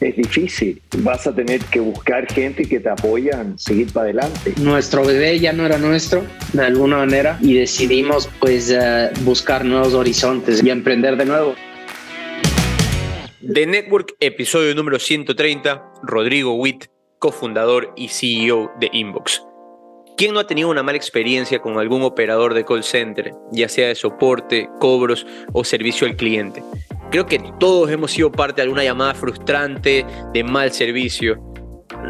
es difícil. Vas a tener que buscar gente que te apoyan, seguir para adelante. Nuestro bebé ya no era nuestro, de alguna manera, y decidimos pues eh, buscar nuevos horizontes y emprender de nuevo. The Network, episodio número 130, Rodrigo Witt, cofundador y CEO de Inbox. ¿Quién no ha tenido una mala experiencia con algún operador de call center, ya sea de soporte, cobros o servicio al cliente? Creo que todos hemos sido parte de alguna llamada frustrante, de mal servicio.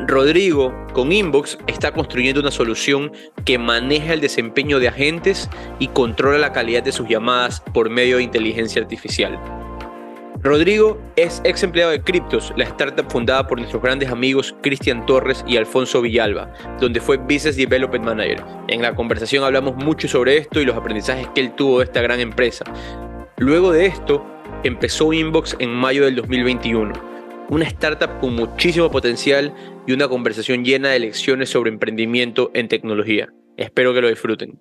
Rodrigo, con Inbox, está construyendo una solución que maneja el desempeño de agentes y controla la calidad de sus llamadas por medio de inteligencia artificial. Rodrigo es ex empleado de Cryptos, la startup fundada por nuestros grandes amigos Cristian Torres y Alfonso Villalba, donde fue Business Development Manager. En la conversación hablamos mucho sobre esto y los aprendizajes que él tuvo de esta gran empresa. Luego de esto, empezó Inbox en mayo del 2021, una startup con muchísimo potencial y una conversación llena de lecciones sobre emprendimiento en tecnología. Espero que lo disfruten.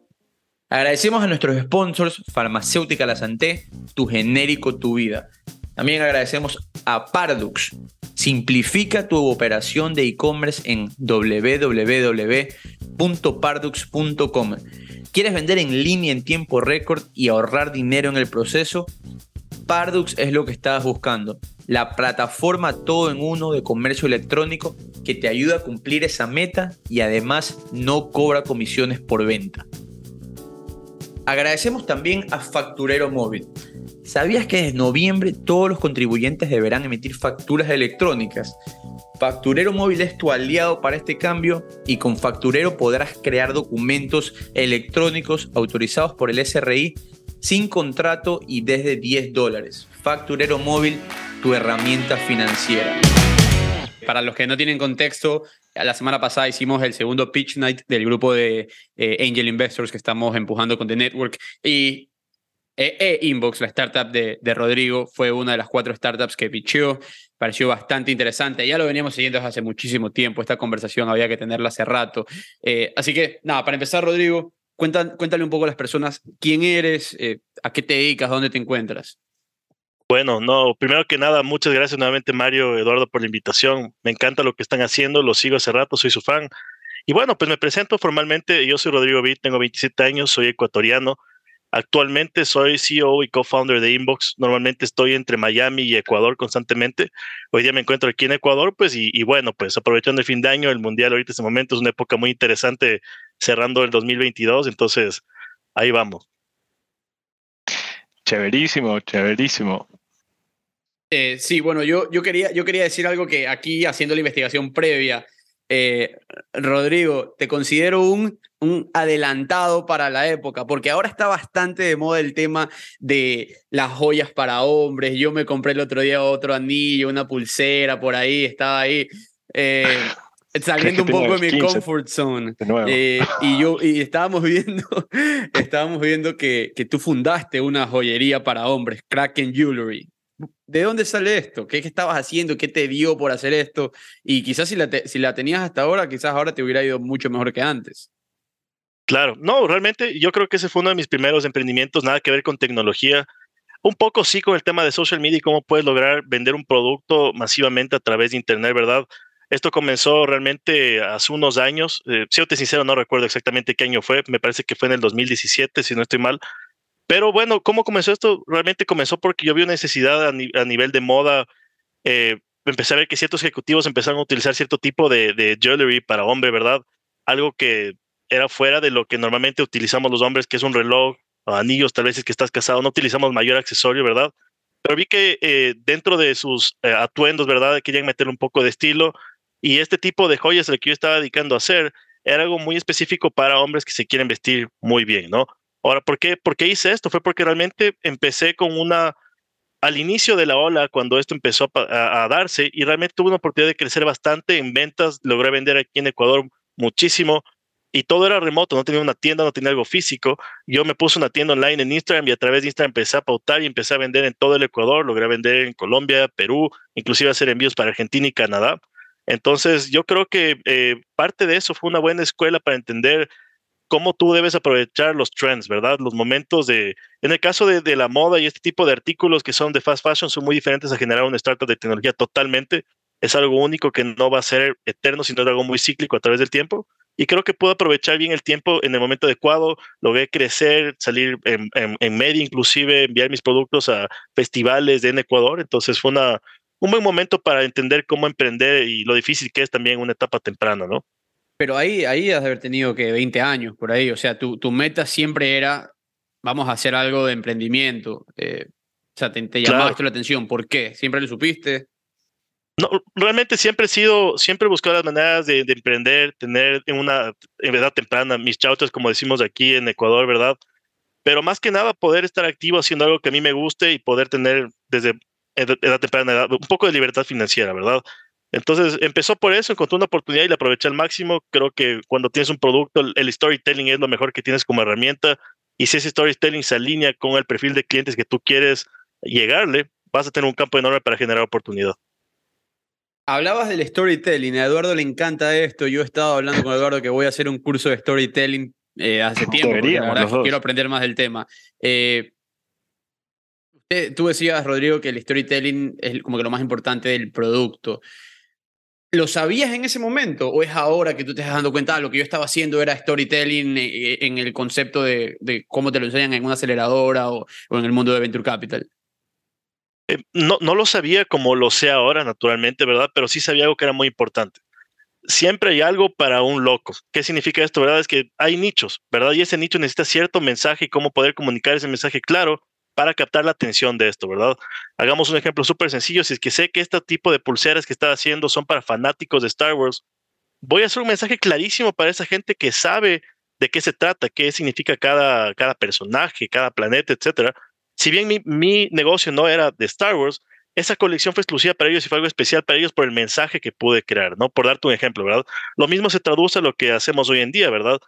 Agradecemos a nuestros sponsors, Farmacéutica La Santé, Tu Genérico Tu Vida. También agradecemos a Pardux. Simplifica tu operación de e-commerce en www.pardux.com. ¿Quieres vender en línea en tiempo récord y ahorrar dinero en el proceso? Pardux es lo que estabas buscando. La plataforma todo en uno de comercio electrónico que te ayuda a cumplir esa meta y además no cobra comisiones por venta. Agradecemos también a Facturero Móvil. ¿Sabías que desde noviembre todos los contribuyentes deberán emitir facturas electrónicas? Facturero Móvil es tu aliado para este cambio y con Facturero podrás crear documentos electrónicos autorizados por el SRI sin contrato y desde 10 dólares. Facturero móvil, tu herramienta financiera. Para los que no tienen contexto, la semana pasada hicimos el segundo pitch night del grupo de eh, Angel Investors que estamos empujando con The Network y e, e Inbox, la startup de, de, Rodrigo, fue una de las cuatro startups que pitchó. Pareció bastante interesante. Ya lo veníamos siguiendo desde hace muchísimo tiempo. Esta conversación había que tenerla hace rato. Eh, así que, nada, para empezar, Rodrigo, cuéntale un poco a las personas quién eres, eh, a qué te dedicas, dónde te encuentras. Bueno, no, primero que nada, muchas gracias nuevamente Mario, Eduardo, por la invitación. Me encanta lo que están haciendo, lo sigo hace rato, soy su fan. Y bueno, pues me presento formalmente, yo soy Rodrigo Vitt, tengo 27 años, soy ecuatoriano. Actualmente soy CEO y co-founder de Inbox. Normalmente estoy entre Miami y Ecuador constantemente. Hoy día me encuentro aquí en Ecuador, pues, y, y bueno, pues aprovechando el fin de año, el Mundial ahorita en este momento es una época muy interesante cerrando el 2022, entonces ahí vamos. Chéverísimo, chéverísimo. Eh, sí, bueno, yo, yo, quería, yo quería decir algo que aquí, haciendo la investigación previa, eh, Rodrigo, te considero un, un adelantado para la época, porque ahora está bastante de moda el tema de las joyas para hombres. Yo me compré el otro día otro anillo, una pulsera por ahí, estaba ahí. Eh, saliendo un poco de mi comfort zone. Eh, y yo y estábamos viendo, estábamos viendo que, que tú fundaste una joyería para hombres, Kraken Jewelry. ¿De dónde sale esto? ¿Qué, estabas haciendo? ¿Qué te dio por hacer esto? Y quizás si la, si la tenías hasta ahora, quizás ahora te hubiera ido mucho mejor que antes. Claro, no, realmente yo creo que ese fue uno de mis primeros emprendimientos, nada que ver con tecnología. Un poco sí con el tema de social media y cómo puedes lograr vender un producto masivamente a través de Internet, ¿verdad? Esto comenzó realmente hace unos años. Eh, siéndote sincero, no recuerdo exactamente qué año fue. Me parece que fue en el 2017, si no estoy mal. Pero bueno, ¿cómo comenzó esto? Realmente comenzó porque yo vi una necesidad a, nivel de moda. Eh, empecé a ver que ciertos ejecutivos empezaron a utilizar cierto tipo de, de jewelry para hombre, ¿verdad? Algo que era fuera de lo que normalmente utilizamos los hombres, que es un reloj o anillos, tal vez es que estás casado, no utilizamos mayor accesorio, ¿verdad? Pero vi que eh, dentro de sus eh, atuendos, ¿verdad? Querían meterle un poco de estilo y este tipo de joyas, el que yo estaba dedicando a hacer, era algo muy específico para hombres que se quieren vestir muy bien, ¿no? Ahora, ¿por qué, ¿por qué hice esto? Fue porque realmente empecé con una, al inicio de la ola, cuando esto empezó a, a, darse, y realmente tuve una oportunidad de crecer bastante en ventas, logré vender aquí en Ecuador muchísimo, y todo era remoto, no tenía una tienda, no tenía algo físico. Yo me puse una tienda online en Instagram y a través de Instagram empecé a pautar y empecé a vender en todo el Ecuador, logré vender en Colombia, Perú, inclusive hacer envíos para Argentina y Canadá. Entonces yo creo que eh, parte de eso fue una buena escuela para entender cómo tú debes aprovechar los trends, ¿verdad? Los momentos de, en el caso de, la moda y este tipo de artículos que son de fast fashion, son muy diferentes a generar una startup de tecnología totalmente. Es algo único que no va a ser eterno, sino algo muy cíclico a través del tiempo y creo que puedo aprovechar bien el tiempo en el momento adecuado, logré crecer, salir en, en, en, media inclusive, enviar mis productos a festivales en Ecuador, entonces fue una, un buen momento para entender cómo emprender y lo difícil que es también una etapa temprana, ¿no? Pero ahí, ahí has de haber tenido que 20 años por ahí, o sea, tu, tu meta siempre era, vamos a hacer algo de emprendimiento, eh, o sea, te, te llamaba claro. esto la atención, ¿por qué? ¿Siempre lo supiste? No, realmente siempre he sido, siempre he buscado las maneras de, de, emprender, tener en una edad temprana mis chautas, como decimos aquí en Ecuador, ¿verdad? Pero más que nada poder estar activo haciendo algo que a mí me guste y poder tener desde edad temprana edad, un poco de libertad financiera, ¿verdad? Entonces empezó por eso, encontré una oportunidad y la aproveché al máximo. Creo que cuando tienes un producto, el storytelling es lo mejor que tienes como herramienta. Y si ese storytelling se alinea con el perfil de clientes que tú quieres llegarle, vas a tener un campo enorme para generar oportunidad. Hablabas del storytelling, a Eduardo le encanta esto. Yo he estado hablando con Eduardo que voy a hacer un curso de storytelling eh, hace tiempo, porque la verdad quiero aprender más del tema. Eh, tú decías, Rodrigo, que el storytelling es como que lo más importante del producto. ¿Lo sabías en ese momento o es ahora que tú te estás dando cuenta de lo que yo estaba haciendo era storytelling eh, en el concepto de, cómo te lo enseñan en una aceleradora o, o en el mundo de Venture Capital? Eh, no, no lo sabía como lo sé ahora, naturalmente, ¿verdad? Pero sí sabía algo que era muy importante. Siempre hay algo para un loco. ¿Qué significa esto, verdad? Es que hay nichos, ¿verdad? Y ese nicho necesita cierto mensaje y cómo poder comunicar ese mensaje claro para captar la atención de esto, ¿verdad? Hagamos un ejemplo súper sencillo. Si es que sé que este tipo de pulseras que está haciendo son para fanáticos de Star Wars, voy a hacer un mensaje clarísimo para esa gente que sabe de qué se trata, qué significa cada, cada personaje, cada planeta, etcétera si bien mi, mi, negocio no era de Star Wars, esa colección fue exclusiva para ellos y fue algo especial para ellos por el mensaje que pude crear, ¿no? Por darte un ejemplo, ¿verdad? Lo mismo se traduce a lo que hacemos hoy en día, ¿verdad?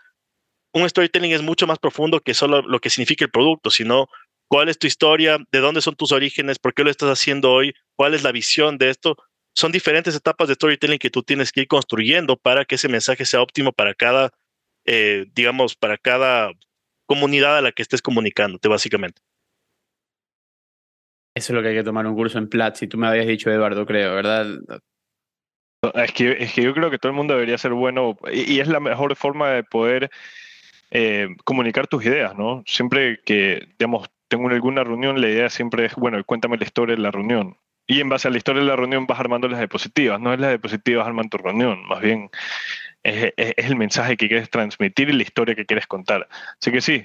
Un storytelling es mucho más profundo que solo lo que significa el producto, sino cuál es tu historia, de dónde son tus orígenes, por qué lo estás haciendo hoy, cuál es la visión de esto. Son diferentes etapas de storytelling que tú tienes que ir construyendo para que ese mensaje sea óptimo para cada, eh, digamos, para cada comunidad a la que estés comunicándote, básicamente. Eso es lo que hay que tomar un curso en Platzi. Tú me habías dicho, Eduardo, creo, ¿verdad? Es que, es que yo creo que todo el mundo debería ser bueno y, y es la mejor forma de poder eh, comunicar tus ideas, ¿no? Siempre que, digamos, tengo alguna reunión, la idea siempre es, bueno, cuéntame la historia de la reunión. Y en base a la historia de la reunión vas armando las diapositivas, no es las diapositivas arman tu reunión, más bien es, es, es el mensaje que quieres transmitir y la historia que quieres contar. Así que sí,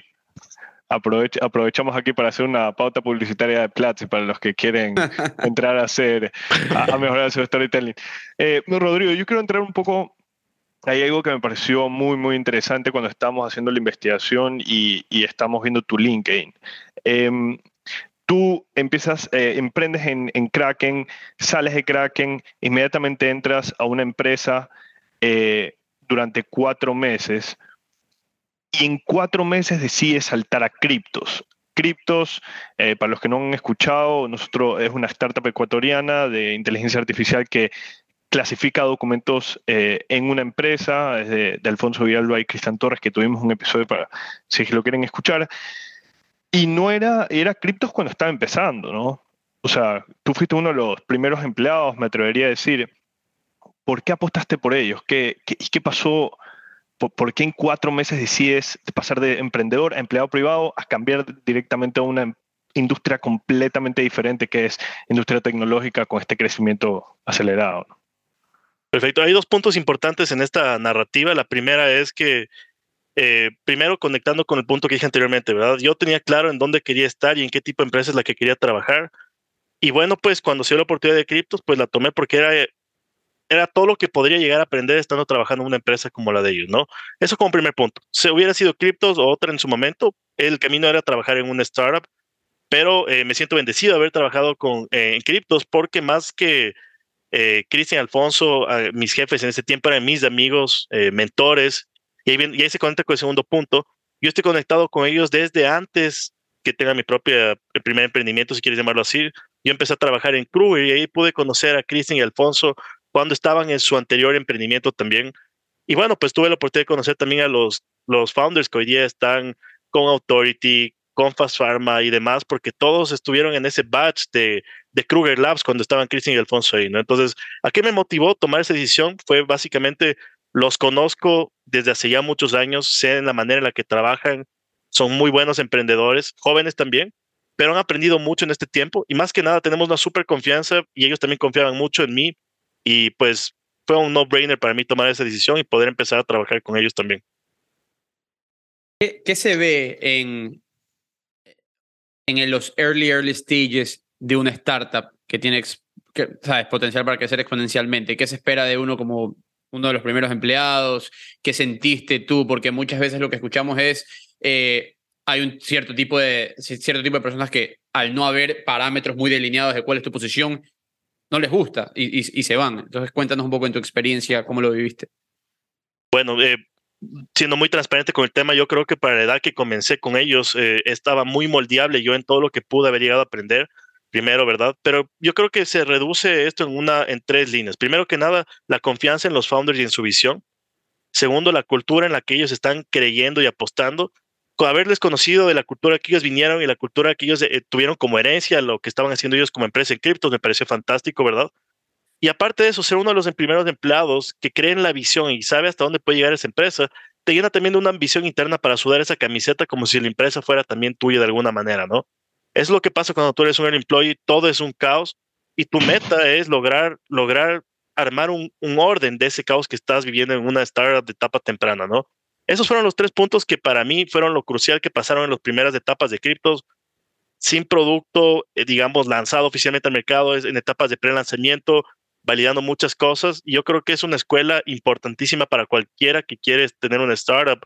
Aprovech, aprovechamos aquí para hacer una pauta publicitaria de Platzi para los que quieren entrar a hacer, a, a mejorar su storytelling. Eh, Rodrigo, yo quiero entrar un poco, hay algo que me pareció muy, muy interesante cuando estamos haciendo la investigación y, estamos viendo tu LinkedIn. Eh, tú empiezas, eh, emprendes en, en, Kraken, sales de Kraken, inmediatamente entras a una empresa eh, durante cuatro meses y en cuatro meses decide saltar a criptos. Criptos, eh, para los que no han escuchado, nosotros es una startup ecuatoriana de inteligencia artificial que clasifica documentos eh, en una empresa, de, de, Alfonso Villalba y Cristian Torres, que tuvimos un episodio para, si lo quieren escuchar. Y no era, era criptos cuando estaba empezando, ¿no? O sea, tú fuiste uno de los primeros empleados, me atrevería a decir. ¿Por qué apostaste por ellos? ¿Qué, qué, qué pasó? ¿por, qué en cuatro meses decides pasar de emprendedor a empleado privado a cambiar directamente a una industria completamente diferente que es industria tecnológica con este crecimiento acelerado? Perfecto. Hay dos puntos importantes en esta narrativa. La primera es que, eh, primero, conectando con el punto que dije anteriormente, ¿verdad? Yo tenía claro en dónde quería estar y en qué tipo de empresa es la que quería trabajar. Y bueno, pues cuando se dio la oportunidad de criptos, pues la tomé porque era era todo lo que podría llegar a aprender estando trabajando en una empresa como la de ellos, ¿no? Eso como primer punto. Si hubiera sido criptos o otra en su momento, el camino era trabajar en una startup, pero eh, me siento bendecido de haber trabajado con, eh, en criptos porque más que eh, Cristian Alfonso, mis jefes en ese tiempo eran mis amigos, eh, mentores, Y ahí, y ahí se conecta con el segundo punto. Yo estoy conectado con ellos desde antes que tenga mi propio primer emprendimiento, si quieres llamarlo así. Yo empecé a trabajar en Kruger y ahí pude conocer a Cristian y Alfonso cuando estaban en su anterior emprendimiento también. Y bueno, pues tuve la oportunidad de conocer también a los, los founders que hoy día están con Authority, con Fast Pharma y demás, porque todos estuvieron en ese batch de, de Kruger Labs cuando estaban Cristian y Alfonso ahí, ¿no? Entonces, ¿a qué me motivó tomar esa decisión? Fue básicamente, los conozco desde hace ya muchos años, sé en la manera en la que trabajan, son muy buenos emprendedores, jóvenes también, pero han aprendido mucho en este tiempo y más que nada tenemos una súper confianza y ellos también confiaban mucho en mí y pues fue un no-brainer para mí tomar esa decisión y poder empezar a trabajar con ellos también. ¿Qué, qué se ve en, en los early, early stages de una startup que tiene ¿sabes? potencial para crecer exponencialmente? ¿Qué se espera de uno como uno de los primeros empleados? ¿Qué sentiste tú? Porque muchas veces lo que escuchamos es, eh, hay un cierto tipo, de, cierto tipo de personas que al no haber parámetros muy delineados de cuál es tu posición, no les gusta y, y, se van. Entonces cuéntanos un poco en tu experiencia, cómo lo viviste. Bueno, eh, siendo muy transparente con el tema, yo creo que para la edad que comencé con ellos eh, estaba muy moldeable yo en todo lo que pude haber llegado a aprender primero, ¿verdad? Pero yo creo que se reduce esto en una en tres líneas. Primero que nada, la confianza en los founders y en su visión. Segundo, la cultura en la que ellos están creyendo y apostando. Con haberles conocido de la cultura que ellos vinieron y la cultura que ellos eh, tuvieron como herencia, lo que estaban haciendo ellos como empresa en criptos, me pareció fantástico, ¿verdad? Y aparte de eso, ser uno de los primeros empleados que cree en la visión y sabe hasta dónde puede llegar esa empresa, te llena también de una ambición interna para sudar esa camiseta como si la empresa fuera también tuya de alguna manera, ¿no? Es lo que pasa cuando tú eres un employee, todo es un caos y tu meta es lograr, lograr armar un, un orden de ese caos que estás viviendo en una startup de etapa temprana, ¿no? Esos fueron los tres puntos que para mí fueron lo crucial que pasaron en las primeras etapas de criptos, sin producto, eh, digamos, lanzado oficialmente al mercado, en etapas de pre-lanzamiento, validando muchas cosas. Y yo creo que es una escuela importantísima para cualquiera que quiere tener una startup.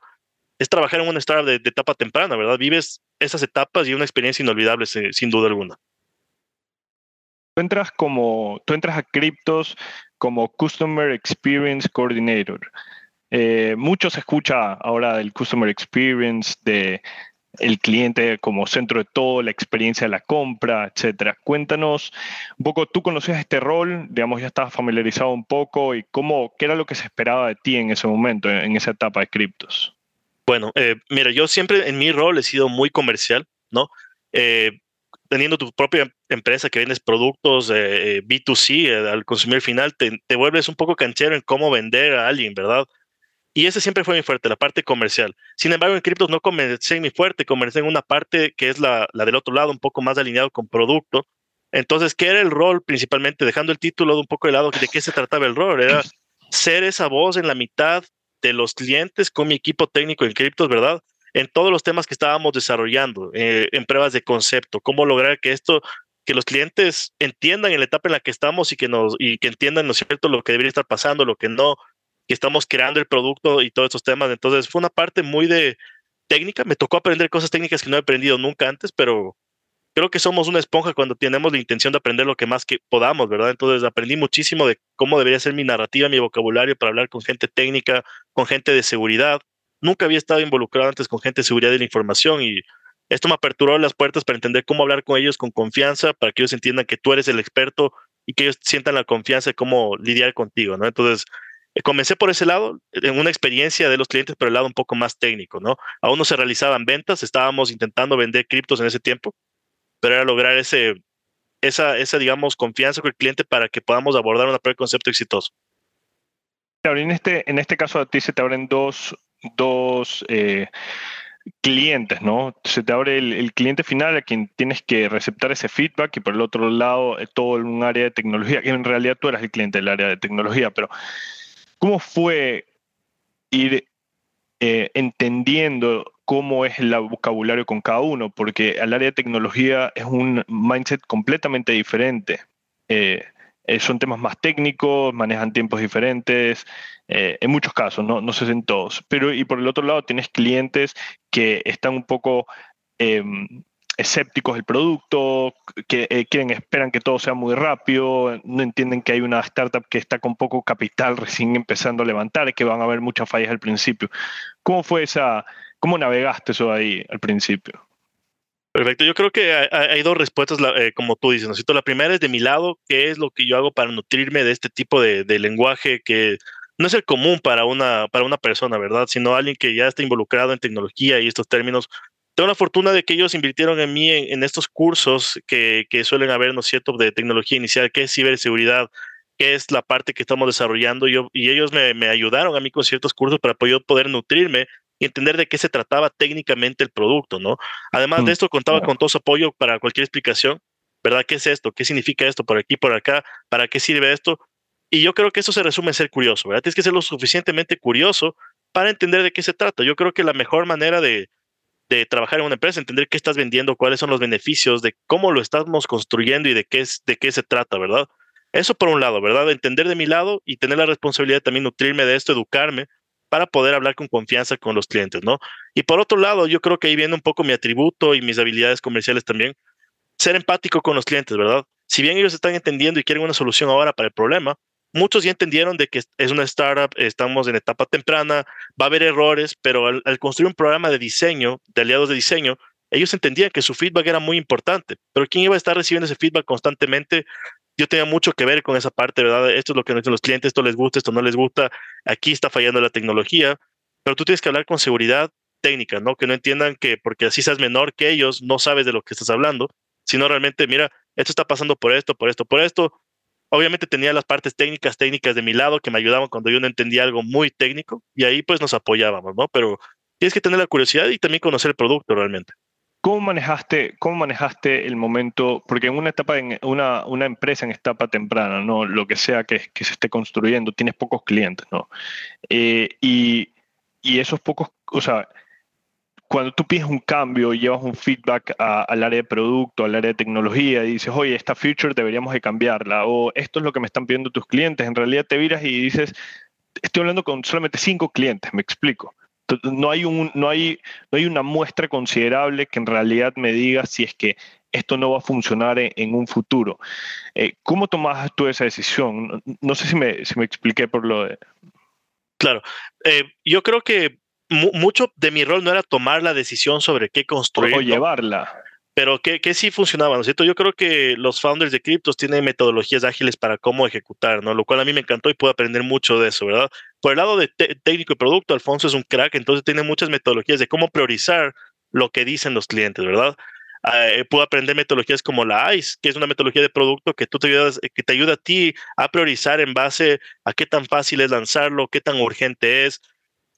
Es trabajar en una startup de, etapa temprana, ¿verdad? Vives esas etapas y una experiencia inolvidable, sin duda alguna. Tú entras, como, entras a Cryptos como Customer Experience Coordinator. Eh, mucho se escucha ahora del Customer Experience, de el cliente como centro de todo, la experiencia de la compra, etcétera. Cuéntanos un poco, tú conocías este rol, digamos, ya estabas familiarizado un poco y cómo, qué era lo que se esperaba de ti en ese momento, en esa etapa de criptos. Bueno, eh, mira, yo siempre en mi rol he sido muy comercial, ¿no? Eh, teniendo tu propia empresa que vendes productos eh, B2C al consumidor final, te, te vuelves un poco canchero en cómo vender a alguien, ¿verdad? Y ese siempre fue mi fuerte, la parte comercial. Sin embargo, en criptos no comencé en mi fuerte, comencé en una parte que es la, la del otro lado, un poco más alineado con producto. Entonces, ¿qué era el rol principalmente? Dejando el título de un poco de lado, ¿de qué se trataba el rol? Era ser esa voz en la mitad de los clientes con mi equipo técnico en criptos, ¿verdad? En todos los temas que estábamos desarrollando, eh, en pruebas de concepto, cómo lograr que esto, que los clientes entiendan en la etapa en la que estamos y que nos, y que entiendan, ¿no es cierto?, lo que debería estar pasando, lo que no, que estamos creando el producto y todos estos temas. Entonces fue una parte muy de técnica. Me tocó aprender cosas técnicas que no he aprendido nunca antes, pero creo que somos una esponja cuando tenemos la intención de aprender lo que más que podamos, ¿verdad? Entonces aprendí muchísimo de cómo debería ser mi narrativa, mi vocabulario para hablar con gente técnica, con gente de seguridad. Nunca había estado involucrado antes con gente de seguridad de la información y esto me aperturó las puertas para entender cómo hablar con ellos con confianza, para que ellos entiendan que tú eres el experto y que ellos sientan la confianza de cómo lidiar contigo, ¿no? Entonces, comencé por ese lado, en una experiencia de los clientes, pero el lado un poco más técnico, ¿no? Aún no se realizaban ventas, estábamos intentando vender criptos en ese tiempo, pero era lograr ese, esa, esa, digamos, confianza con el cliente para que podamos abordar un primer concepto exitoso. Claro, en este, en este caso a ti se te abren dos, dos eh, clientes, ¿no? Se te abre el, el, cliente final a quien tienes que receptar ese feedback y por el otro lado eh, todo un área de tecnología, que en realidad tú eras el cliente del área de tecnología, pero ¿Cómo fue ir eh, entendiendo cómo es el vocabulario con cada uno? Porque al área de tecnología es un mindset completamente diferente. Eh, eh, son temas más técnicos, manejan tiempos diferentes, en muchos casos, ¿no? no sé si en todos. Pero y por el otro lado tienes clientes que están un poco em, escépticos del producto, que eh, quieren, esperan que todo sea muy rápido, no entienden que hay una startup que está con poco capital recién empezando a levantar, que van a haber muchas fallas al principio. ¿Cómo fue esa, cómo navegaste eso ahí al principio? Perfecto, yo creo que hay, dos respuestas, eh, como tú dices, ¿no? La primera es de mi lado, ¿qué es lo que yo hago para nutrirme de este tipo de, lenguaje que no es el común para una, para una persona, ¿verdad? Sino alguien que ya está involucrado en tecnología y estos términos tengo la fortuna de que ellos invirtieron en mí en, estos cursos que, que, suelen haber, ¿no es cierto?, de tecnología inicial, que es ciberseguridad, que es la parte que estamos desarrollando. Yo, y ellos me, me ayudaron a mí con ciertos cursos para yo poder nutrirme y entender de qué se trataba técnicamente el producto, ¿no? Además de mm, esto, contaba con todo su apoyo para cualquier explicación, ¿verdad? ¿Qué es esto? ¿Qué significa esto por aquí, por acá? ¿Para qué sirve esto? Y yo creo que eso se resume en ser curioso, ¿verdad? Tienes que ser lo suficientemente curioso para entender de qué se trata. Yo creo que la mejor manera de, de trabajar en una empresa, entender qué estás vendiendo, cuáles son los beneficios, de cómo lo estamos construyendo y de qué, es, de qué se trata, ¿verdad? Eso por un lado, ¿verdad? Entender de mi lado y tener la responsabilidad de también nutrirme de esto, educarme para poder hablar con confianza con los clientes, ¿no? Y por otro lado, yo creo que ahí viene un poco mi atributo y mis habilidades comerciales también, ser empático con los clientes, ¿verdad? Si bien ellos están entendiendo y quieren una solución ahora para el problema, muchos ya entendieron de que es una startup, estamos en etapa temprana, va a haber errores, pero al, construir un programa de diseño, de aliados de diseño, ellos entendían que su feedback era muy importante, pero ¿quién iba a estar recibiendo ese feedback constantemente? Yo tenía mucho que ver con esa parte, ¿verdad? Esto es lo que nos dicen los clientes, esto les gusta, esto no les gusta, aquí está fallando la tecnología, pero tú tienes que hablar con seguridad técnica, ¿no? Que no entiendan que porque así seas menor que ellos, no sabes de lo que estás hablando, sino realmente, mira, esto está pasando por esto, por esto, por esto, Obviamente tenía las partes técnicas, técnicas de mi lado que me ayudaban cuando yo no entendía algo muy técnico y ahí pues nos apoyábamos, ¿no? Pero tienes que tener la curiosidad y también conocer el producto realmente. ¿Cómo manejaste, cómo manejaste el momento? Porque en una etapa, en una, una empresa en etapa temprana, ¿no? Lo que sea que, que se esté construyendo, tienes pocos clientes, ¿no? Eh, y, y esos pocos, o sea, cuando tú pides un cambio y llevas un feedback al área de producto, al área de tecnología y dices, oye, esta feature deberíamos de cambiarla o esto es lo que me están pidiendo tus clientes, en realidad te viras y dices, estoy hablando con solamente cinco clientes, me explico. No hay, un, no, hay, no hay una muestra considerable que en realidad me diga si es que esto no va a funcionar en, un futuro. Eh, ¿Cómo tomas tú esa decisión? No, sé si me, expliqué por lo de... Claro, eh, yo creo que mucho de mi rol no era tomar la decisión sobre qué construir. O llevarla. Pero que, que, sí funcionaba, ¿no es cierto? Yo creo que los founders de criptos tienen metodologías ágiles para cómo ejecutar, ¿no? Lo cual a mí me encantó y pude aprender mucho de eso, ¿verdad? Por el lado de técnico y producto, Alfonso es un crack, entonces tiene muchas metodologías de cómo priorizar lo que dicen los clientes, ¿verdad? Uh, puedo aprender metodologías como la ICE, que es una metodología de producto que tú te ayudas, que te ayuda a ti a priorizar en base a qué tan fácil es lanzarlo, qué tan urgente es,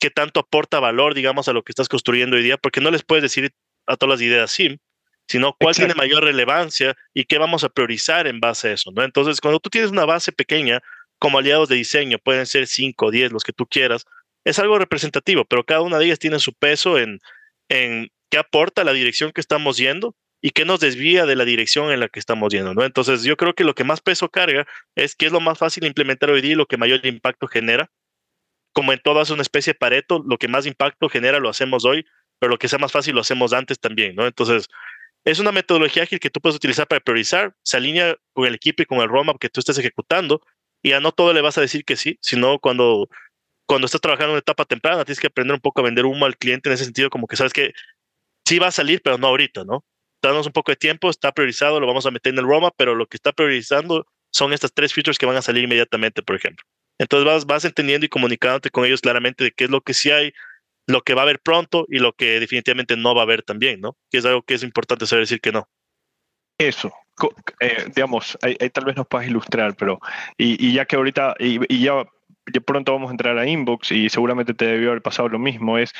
qué tanto aporta valor, digamos, a lo que estás construyendo hoy día, porque no les puedes decir a todas las ideas sí, sino cuál tiene mayor relevancia y qué vamos a priorizar en base a eso, ¿no? Entonces, cuando tú tienes una base pequeña, como aliados de diseño, pueden ser 5 o 10, los que tú quieras, es algo representativo, pero cada una de ellas tiene su peso en, en qué aporta la dirección que estamos yendo y qué nos desvía de la dirección en la que estamos yendo, ¿no? Entonces, yo creo que lo que más peso carga es qué es lo más fácil de implementar hoy día y lo que mayor impacto genera como en todas una especie de Pareto, lo que más impacto genera lo hacemos hoy, pero lo que sea más fácil lo hacemos antes también, ¿no? Entonces, es una metodología ágil que tú puedes utilizar para priorizar, se alinea con el equipo y con el roadmap que tú estés ejecutando, y a no todo le vas a decir que sí, sino cuando, cuando estás trabajando en una etapa temprana, tienes que aprender un poco a vender humo al cliente en ese sentido, como que sabes que sí va a salir, pero no ahorita, ¿no? Danos un poco de tiempo, está priorizado, lo vamos a meter en el roadmap, pero lo que está priorizando son estas tres features que van a salir inmediatamente, por ejemplo. Entonces vas, vas entendiendo y comunicándote con ellos claramente de qué es lo que sí hay, lo que va a haber pronto y lo que definitivamente no va a haber también, ¿no? Que es algo que es importante saber decir que no. Eso, eh, digamos, ahí, tal vez nos puedas ilustrar, pero y, y ya que ahorita, y, y ya, ya, pronto vamos a entrar a Inbox y seguramente te debió haber pasado lo mismo, es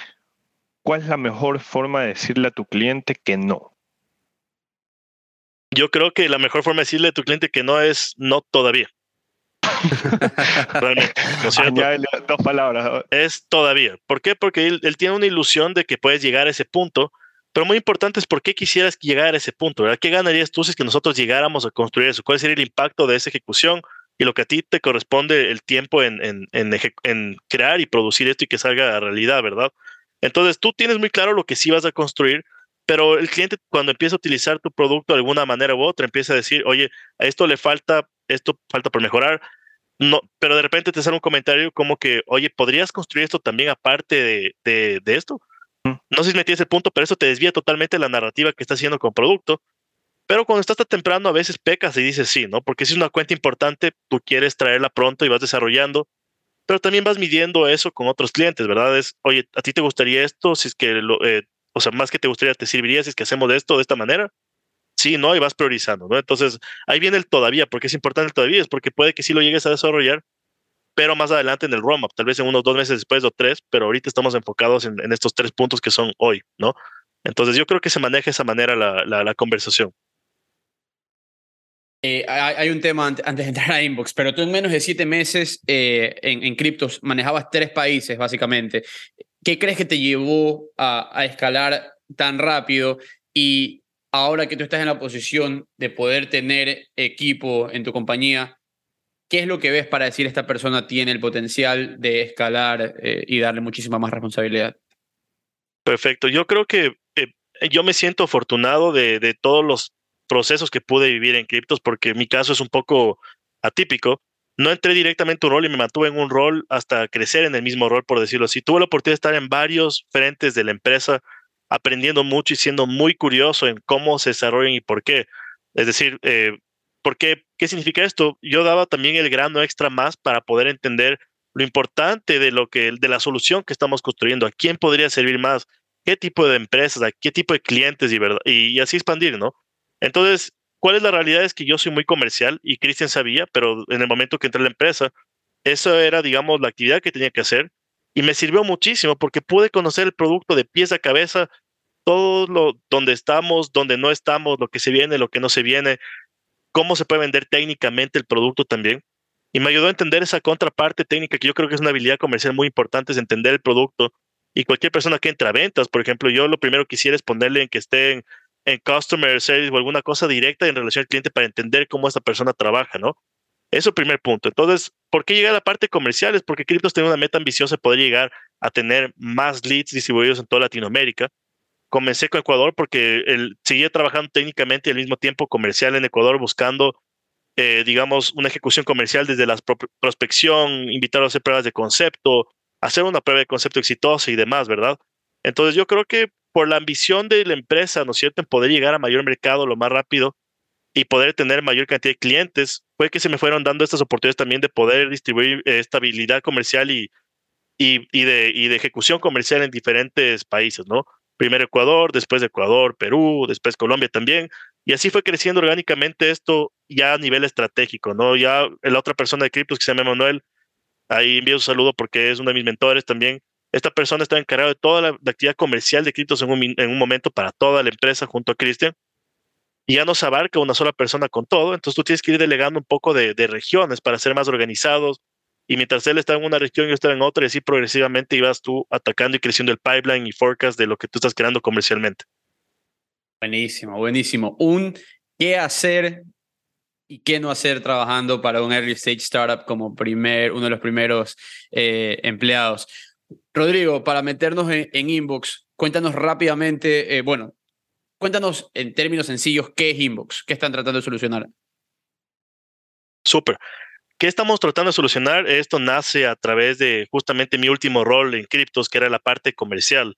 ¿cuál es la mejor forma de decirle a tu cliente que no? Yo creo que la mejor forma de decirle a tu cliente que no es no todavía. Realmente, dos palabras. Es todavía. ¿Por qué? Porque él, tiene una ilusión de que puedes llegar a ese punto, pero muy importante es por qué quisieras llegar a ese punto, ¿verdad? ¿Qué ganarías tú si es que nosotros llegáramos a construir eso? ¿Cuál sería el impacto de esa ejecución? Y lo que a ti te corresponde el tiempo en, en, en crear y producir esto y que salga a realidad, ¿verdad? Entonces tú tienes muy claro lo que sí vas a construir, pero el cliente cuando empieza a utilizar tu producto de alguna manera u otra, empieza a decir, oye, a esto le falta, esto falta por mejorar, no, pero de repente te sale un comentario como que, oye, ¿podrías construir esto también aparte de, de, de esto? No sé si me tienes el punto, pero eso te desvía totalmente la narrativa que estás haciendo con producto. Pero cuando estás tan temprano, a veces pecas y dices sí, ¿no? Porque si es una cuenta importante, tú quieres traerla pronto y vas desarrollando, pero también vas midiendo eso con otros clientes, ¿verdad? Es, oye, ¿a ti te gustaría esto? Si es que, lo, eh, o sea, más que te gustaría, ¿te serviría si es que hacemos esto de esta manera? Sí, ¿no? Y vas priorizando, ¿no? Entonces, ahí viene el todavía, porque es importante el todavía, es porque puede que sí lo llegues a desarrollar, pero más adelante en el roadmap, tal vez en unos dos meses después o tres, pero ahorita estamos enfocados en, estos tres puntos que son hoy, ¿no? Entonces, yo creo que se maneja de esa manera la, la, la conversación. Eh, hay un tema antes de entrar a Inbox, pero tú en menos de siete meses eh, en, en criptos manejabas tres países, básicamente. ¿Qué crees que te llevó a, a, escalar tan rápido? Y ahora que tú estás en la posición de poder tener equipo en tu compañía, ¿qué es lo que ves para decir esta persona tiene el potencial de escalar eh, y darle muchísima más responsabilidad? Perfecto. Yo creo que eh, yo me siento afortunado de, todos los procesos que pude vivir en criptos, porque mi caso es un poco atípico. No entré directamente a un rol y me mantuve en un rol hasta crecer en el mismo rol, por decirlo así. Tuve la oportunidad de estar en varios frentes de la empresa, aprendiendo mucho y siendo muy curioso en cómo se desarrollan y por qué. Es decir, eh, ¿por qué? ¿Qué significa esto? Yo daba también el grano extra más para poder entender lo importante de lo que de la solución que estamos construyendo, a quién podría servir más, qué tipo de empresas, a qué tipo de clientes y, verdad, y así expandir, ¿no? Entonces, ¿cuál es la realidad? Es que yo soy muy comercial y Cristian sabía, pero en el momento que entré a la empresa, eso era, digamos, la actividad que tenía que hacer y me sirvió muchísimo porque pude conocer el producto de pies a cabeza, todo lo donde estamos, donde no estamos, lo que se viene, lo que no se viene, cómo se puede vender técnicamente el producto también. Y me ayudó a entender esa contraparte técnica que yo creo que es una habilidad comercial muy importante, es entender el producto. Y cualquier persona que entra a ventas, por ejemplo, yo lo primero que quisiera es ponerle en que esté en customer service o alguna cosa directa en relación al cliente para entender cómo esta persona trabaja, ¿no? Eso es primer punto. Entonces, ¿por qué llegar a la parte comercial? Es porque Cryptos tiene una meta ambiciosa de poder llegar a tener más leads distribuidos en toda Latinoamérica. Comencé con Ecuador porque él seguía trabajando técnicamente y al mismo tiempo comercial en Ecuador buscando, eh, digamos, una ejecución comercial desde la prospección, invitar a hacer pruebas de concepto, hacer una prueba de concepto exitosa y demás, ¿verdad? Entonces yo creo que por la ambición de la empresa, ¿no es cierto?, en poder llegar a mayor mercado lo más rápido y poder tener mayor cantidad de clientes, fue que se me fueron dando estas oportunidades también de poder distribuir estabilidad comercial y, y, y, de, y de ejecución comercial en diferentes países, ¿no? Primero Ecuador, después Ecuador, Perú, después Colombia también. Y así fue creciendo orgánicamente esto ya a nivel estratégico, ¿no? Ya la otra persona de criptos que se llama Manuel, ahí envío un saludo porque es uno de mis mentores también, esta persona está encargada de toda la, actividad comercial de criptos en un, en un momento para toda la empresa junto a Cristian. Y ya no se abarca una sola persona con todo, entonces tú tienes que ir delegando un poco de, de, regiones para ser más organizados. Y mientras él está en una región y yo estoy en otra, y así progresivamente ibas tú atacando y creciendo el pipeline y forecast de lo que tú estás creando comercialmente. Buenísimo, buenísimo. Un qué hacer y qué no hacer trabajando para un early stage startup como primer, uno de los primeros eh, empleados. Rodrigo, para meternos en, en Inbox, cuéntanos rápidamente, eh, bueno, cuéntanos en términos sencillos qué es Inbox, qué están tratando de solucionar. Súper. ¿Qué estamos tratando de solucionar? Esto nace a través de justamente mi último rol en criptos, que era la parte comercial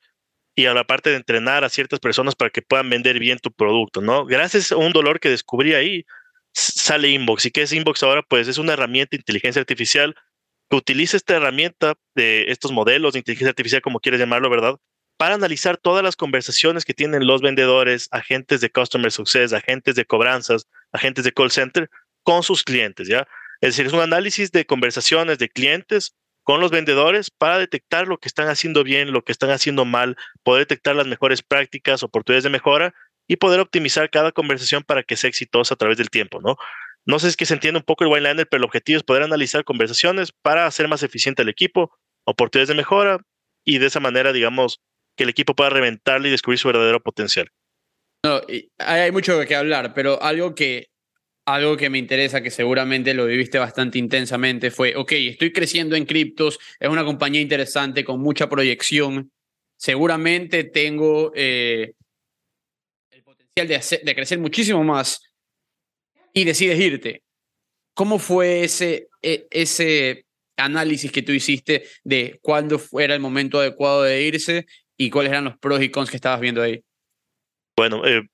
y a la parte de entrenar a ciertas personas para que puedan vender bien tu producto, ¿no? Gracias a un dolor que descubrí ahí, sale Inbox. ¿Y qué es Inbox ahora? Pues es una herramienta de inteligencia artificial que utiliza esta herramienta de estos modelos de inteligencia artificial, como quieres llamarlo, ¿verdad? Para analizar todas las conversaciones que tienen los vendedores, agentes de Customer Success, agentes de cobranzas, agentes de call center con sus clientes, ¿ya? Es decir, es un análisis de conversaciones de clientes con los vendedores para detectar lo que están haciendo bien, lo que están haciendo mal, poder detectar las mejores prácticas, oportunidades de mejora y poder optimizar cada conversación para que sea exitosa a través del tiempo, ¿no? No sé si es que se entiende un poco el Wineliner, pero el objetivo es poder analizar conversaciones para hacer más eficiente el equipo, oportunidades de mejora y de esa manera, digamos, que el equipo pueda reventarle y descubrir su verdadero potencial. No, hay mucho que hablar, pero algo que, algo que me interesa, que seguramente lo viviste bastante intensamente, fue, ok, estoy creciendo en criptos, es una compañía interesante con mucha proyección, seguramente tengo... Eh, potencial de, hacer- crecer muchísimo más y decides irte. ¿Cómo fue ese, e- ese análisis que tú hiciste de cuándo era el momento adecuado de irse y cuáles eran los pros y cons que estabas viendo ahí? Bueno, eh,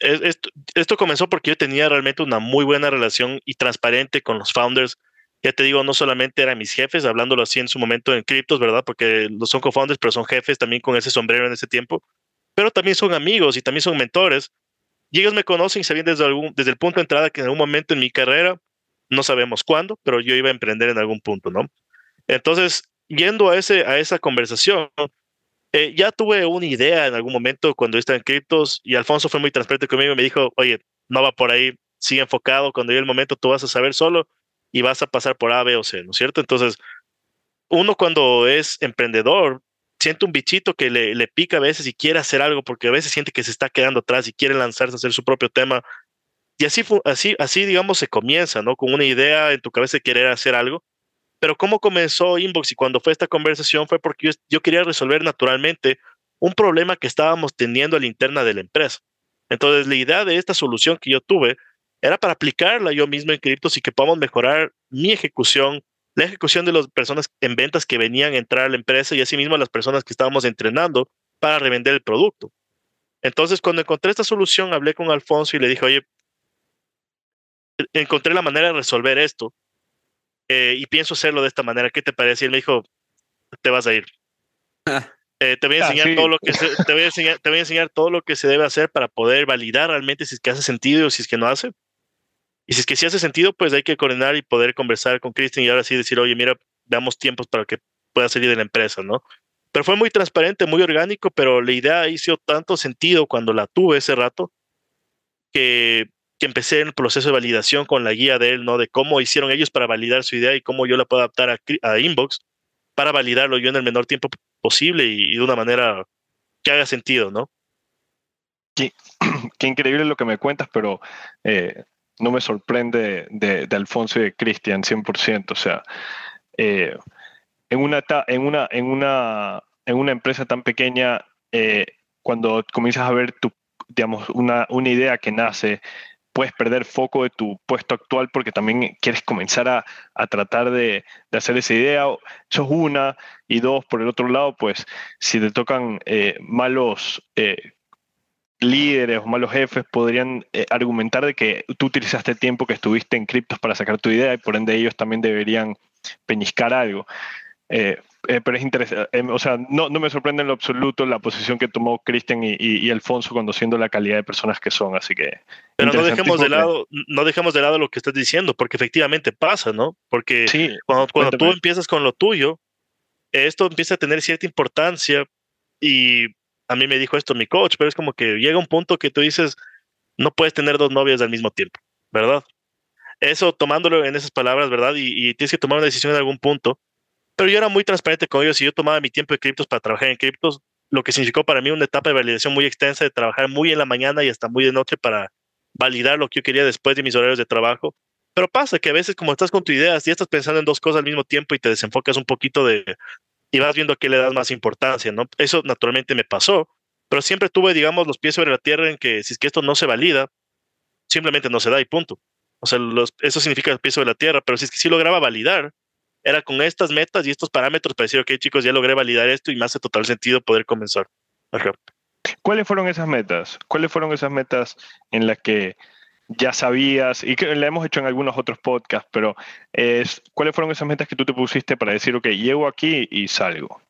esto, comenzó porque yo tenía realmente una muy buena relación y transparente con los founders. Ya te digo, no solamente eran mis jefes, hablándolo así en su momento en criptos, ¿verdad? Porque los son co-founders, pero son jefes también con ese sombrero en ese tiempo. Pero también son amigos y también son mentores. Y ellos me conocen y sabían desde, algún, desde el punto de entrada que en algún momento en mi carrera, no sabemos cuándo, pero yo iba a emprender en algún punto, ¿no? Entonces, yendo a, ese, a esa conversación, eh, ya tuve una idea en algún momento cuando estaba en criptos y Alfonso fue muy transparente conmigo y me dijo, oye, no va por ahí, sigue enfocado, cuando llegue el momento tú vas a saber solo y vas a pasar por A, B o C, ¿no es cierto? Entonces, uno cuando es emprendedor, siente un bichito que le, le pica a veces y quiere hacer algo porque a veces siente que se está quedando atrás y quiere lanzarse a hacer su propio tema. Y así, así, así digamos, se comienza, ¿no? Con una idea en tu cabeza de querer hacer algo. Pero cómo comenzó Inbox y cuando fue esta conversación fue porque yo, quería resolver naturalmente un problema que estábamos teniendo a la interna de la empresa. Entonces, la idea de esta solución que yo tuve era para aplicarla yo mismo en criptos y que podamos mejorar mi ejecución, la ejecución de las personas en ventas que venían a entrar a la empresa y asimismo las personas que estábamos entrenando para revender el producto. Entonces, cuando encontré esta solución, hablé con Alfonso y le dije, oye, encontré la manera de resolver esto eh, y pienso hacerlo de esta manera. ¿Qué te parece? Y él me dijo, te vas a ir. Eh, te voy a Ah, enseñar sí. todo lo que se, te voy a enseñar, te voy a enseñar todo lo que se debe hacer para poder validar realmente si es que hace sentido o si es que no hace. Y si es que sí hace sentido, pues hay que coordinar y poder conversar con Christian y ahora sí decir, oye, mira, veamos tiempos para que pueda salir de la empresa, ¿no? Pero fue muy transparente, muy orgánico, pero la idea hizo tanto sentido cuando la tuve ese rato que, que empecé el proceso de validación con la guía de él, ¿no? De cómo hicieron ellos para validar su idea y cómo yo la puedo adaptar a, Inbox para validarlo yo en el menor tiempo posible y, de una manera que haga sentido, ¿no? Qué increíble lo que me cuentas, pero eh, no me sorprende de, Alfonso y de Cristian 100%. O sea, eh, en, una, en, una, en, una, en una empresa tan pequeña, eh, cuando comienzas a ver tu, digamos, una, una idea que nace, puedes perder foco de tu puesto actual porque también quieres comenzar a, a tratar de, de hacer esa idea. Eso es una. Y dos, por el otro lado, pues si te tocan eh, malos eh, líderes o malos jefes, podrían eh, argumentar de que tú utilizaste el tiempo que estuviste en criptos para sacar tu idea y por ende ellos también deberían peñiscar algo. Eh, pero es interesante, eh, o sea, no, no me sorprende en lo absoluto la posición que tomó Cristian y, y- y Alfonso conociendo la calidad de personas que son, así que... Pero no dejemos de lado, no dejemos de lado lo que estás diciendo, porque efectivamente pasa, ¿no? Porque que- Sí, cuando, cuando tú empiezas con lo tuyo, esto empieza a tener cierta importancia y a mí me dijo esto mi coach, pero es como que llega un punto que tú dices, no puedes tener dos novias al mismo tiempo, ¿verdad? Eso tomándolo en esas palabras, ¿verdad? Y, y tienes que tomar una decisión en algún punto. Pero yo era muy transparente con ellos y yo tomaba mi tiempo de criptos para trabajar en criptos, lo que significó para mí una etapa de validación muy extensa, de trabajar muy en la mañana y hasta muy de noche para validar lo que yo quería después de mis horarios de trabajo. Pero pasa que a veces como estás con tu idea, si estás pensando en dos cosas al mismo tiempo y te desenfocas un poquito de y vas viendo a qué le das más importancia, ¿no? Eso naturalmente me pasó, pero siempre tuve, digamos, los pies sobre la tierra en que si es que esto no se valida, simplemente no se da y punto. O sea, eso significa el pie sobre la tierra, pero si es que sí lograba validar, era con estas metas y estos parámetros para decir, ok, chicos, ya logré validar esto y me hace total sentido poder comenzar. Ajá. ¿Cuáles fueron esas metas? ¿Cuáles fueron esas metas en las que ya sabías, y que la hemos hecho en algunos otros podcasts, pero es, ¿cuáles fueron esas metas que tú te pusiste para decir, ok, llego aquí y salgo?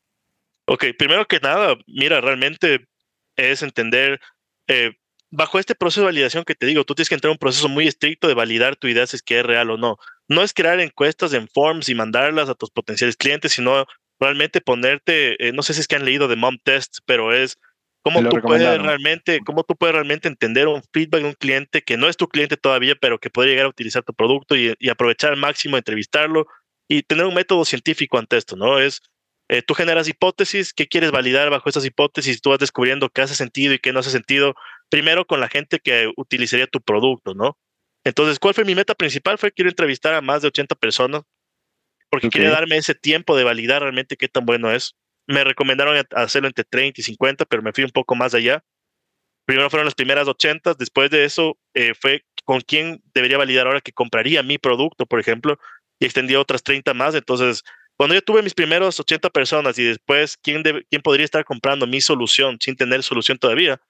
Ok, primero que nada, mira, realmente es entender, eh, bajo este proceso de validación que te digo, tú tienes que entrar en un proceso muy estricto de validar tu idea si es que es real o no. No es crear encuestas en forms y mandarlas a tus potenciales clientes, sino realmente ponerte, eh, no sé si es que han leído de Mom Test, pero es cómo tú puedes realmente, cómo tú puedes realmente entender un feedback de un cliente que no es tu cliente todavía, pero que puede llegar a utilizar tu producto y, y aprovechar al máximo, entrevistarlo y tener un método científico ante esto, ¿no? Es eh, tú generas hipótesis, ¿qué quieres validar bajo estas hipótesis? Tú vas descubriendo qué hace sentido y qué no hace sentido, primero con la gente que utilizaría tu producto, ¿no? Entonces, ¿cuál fue mi meta principal? Fue quiero entrevistar a más de 80 personas porque Ok. quería darme ese tiempo de validar realmente qué tan bueno es. Me recomendaron hacerlo entre 30 y 50, pero me fui un poco más allá. Primero fueron las primeras 80, después de eso eh, fue con quién debería validar ahora que compraría mi producto, por ejemplo, y extendí otras 30 más. Entonces, cuando yo tuve mis primeros 80 personas y después quién, quién podría estar comprando mi solución sin tener solución todavía,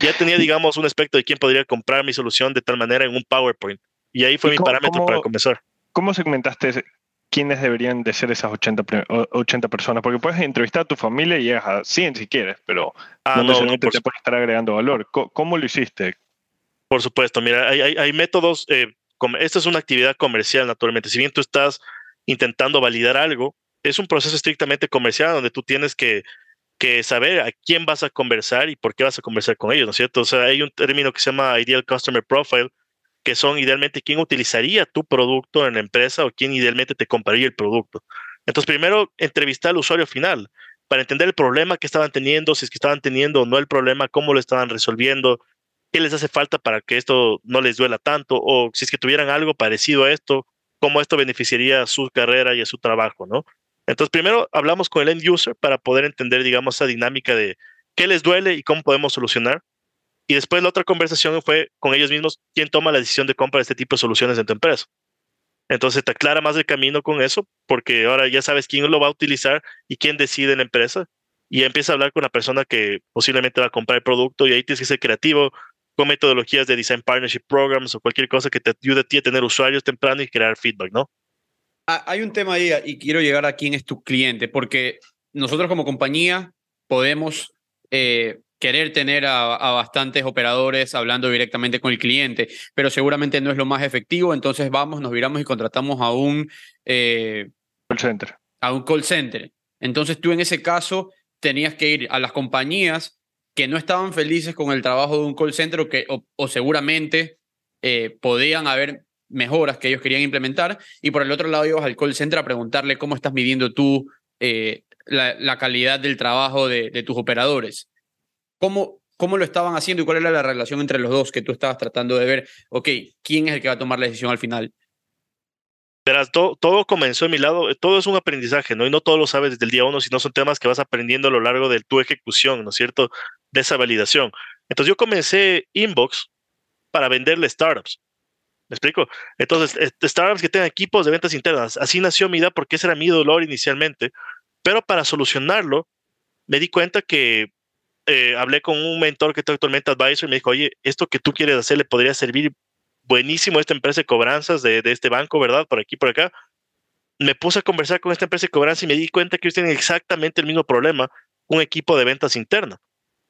ya tenía, digamos, un aspecto de quién podría comprar mi solución de tal manera en un PowerPoint. Y ahí fue mi parámetro para comenzar. ¿Cómo segmentaste quiénes deberían de ser esas 80, 80 personas? Porque puedes entrevistar a tu familia y llegas a 100 si quieres, pero ah, no, no, te puedes estar agregando valor. ¿Cómo, lo hiciste? Por supuesto, mira, hay, hay, métodos, eh, esta es una actividad comercial naturalmente. Si bien tú estás intentando validar algo, es un proceso estrictamente comercial donde tú tienes que, que saber a quién vas a conversar y por qué vas a conversar con ellos, ¿no es cierto? O sea, hay un término que se llama Ideal Customer Profile, que son idealmente quién utilizaría tu producto en la empresa o quién idealmente te compraría el producto. Entonces, primero, entrevistar al usuario final para entender el problema que estaban teniendo, si es que estaban teniendo o no el problema, cómo lo estaban resolviendo, qué les hace falta para que esto no les duela tanto, o si es que tuvieran algo parecido a esto, cómo esto beneficiaría a su carrera y a su trabajo, ¿no? Entonces, primero hablamos con el end user para poder entender, digamos, esa dinámica de qué les duele y cómo podemos solucionar. Y después la otra conversación fue con ellos mismos quién toma la decisión de compra de este tipo de soluciones en tu empresa. Entonces te aclara más el camino con eso, porque ahora ya sabes quién lo va a utilizar y quién decide en la empresa. Y empieza a hablar con la persona que posiblemente va a comprar el producto y ahí tienes que ser creativo con metodologías de Design Partnership Programs o cualquier cosa que te ayude a ti a tener usuarios temprano y crear feedback, ¿no? Ah, hay un tema ahí y quiero llegar a quién es tu cliente, porque nosotros como compañía podemos eh, querer tener a, bastantes operadores hablando directamente con el cliente, pero seguramente no es lo más efectivo, entonces vamos, nos viramos y contratamos a un... Eh, call center. A un call center. Entonces tú en ese caso tenías que ir a las compañías que no estaban felices con el trabajo de un call center o, que, o, seguramente eh, podían haber mejoras que ellos querían implementar y por el otro lado ibas al call center a preguntarle cómo estás midiendo tú eh, la, calidad del trabajo de, tus operadores. ¿Cómo, ¿Cómo lo estaban haciendo y cuál era la relación entre los dos que tú estabas tratando de ver? Ok, ¿quién es el que va a tomar la decisión al final? Verás, todo, todo comenzó en mi lado, todo es un aprendizaje, ¿no? Y no todo lo sabes desde el día uno, sino son temas que vas aprendiendo a lo largo de tu ejecución, ¿no es cierto? De esa validación. Entonces yo comencé Inbox para venderle startups. ¿Me explico? Entonces, startups que tengan equipos de ventas internas. Así nació mi idea porque ese era mi dolor inicialmente. Pero para solucionarlo, me di cuenta que eh, hablé con un mentor que está actualmente advisor y me dijo, oye, esto que tú quieres hacer le podría servir buenísimo a esta empresa de cobranzas de, este banco, ¿verdad? Por aquí, por acá. Me puse a conversar con esta empresa de cobranzas y me di cuenta que ellos tienen exactamente el mismo problema, un equipo de ventas interna.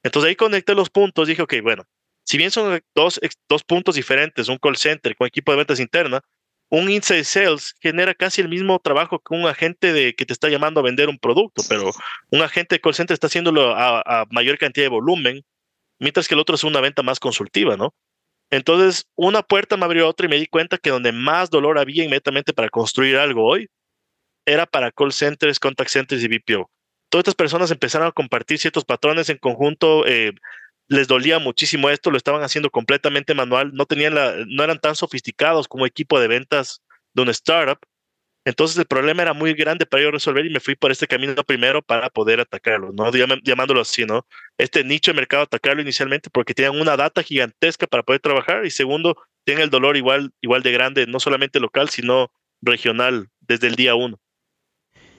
Entonces ahí conecté los puntos, dije, ok, bueno, si bien son dos, dos puntos diferentes, un call center con equipo de ventas interna, un inside sales genera casi el mismo trabajo que un agente de, que te está llamando a vender un producto, pero un agente de call center está haciéndolo a, mayor cantidad de volumen, mientras que el otro es una venta más consultiva, ¿no? Entonces, una puerta me abrió otra y me di cuenta que donde más dolor había inmediatamente para construir algo hoy era para call centers, contact centers y BPO. Todas estas personas empezaron a compartir ciertos patrones en conjunto, eh, les dolía muchísimo esto, lo estaban haciendo completamente manual, no, tenían la, no eran tan sofisticados como equipo de ventas de una startup. Entonces el problema era muy grande para yo resolver y me fui por este camino primero para poder atacarlo, ¿no? llamándolo así, ¿no? Este nicho de mercado atacarlo inicialmente porque tenían una data gigantesca para poder trabajar y segundo, tienen el dolor igual, igual de grande, no solamente local, sino regional desde el día uno.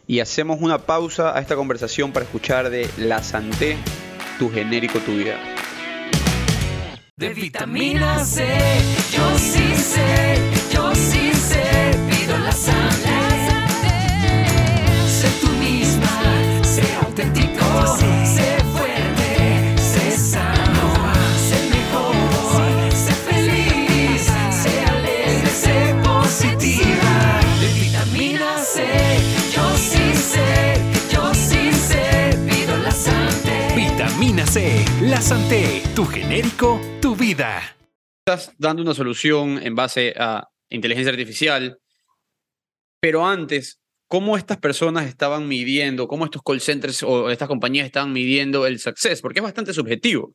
Y hacemos una pausa a esta conversación para escuchar de La Santé, tu genérico, tu vida de vitamina C. Yo sí sé, yo sí sé, pido la sangre. Sé tú misma, sé auténtico, sé fuerte, sé sano, sé mejor, sé feliz, sé alegre, sé positiva. De vitamina C, yo sí sé, yo sí sé, pido la sangre. Vitamina C, la Santé, tu genérico vida. Estás dando una solución en base a inteligencia artificial, pero antes, ¿cómo estas personas estaban midiendo, cómo estos call centers o estas compañías estaban midiendo el success? Porque es bastante subjetivo.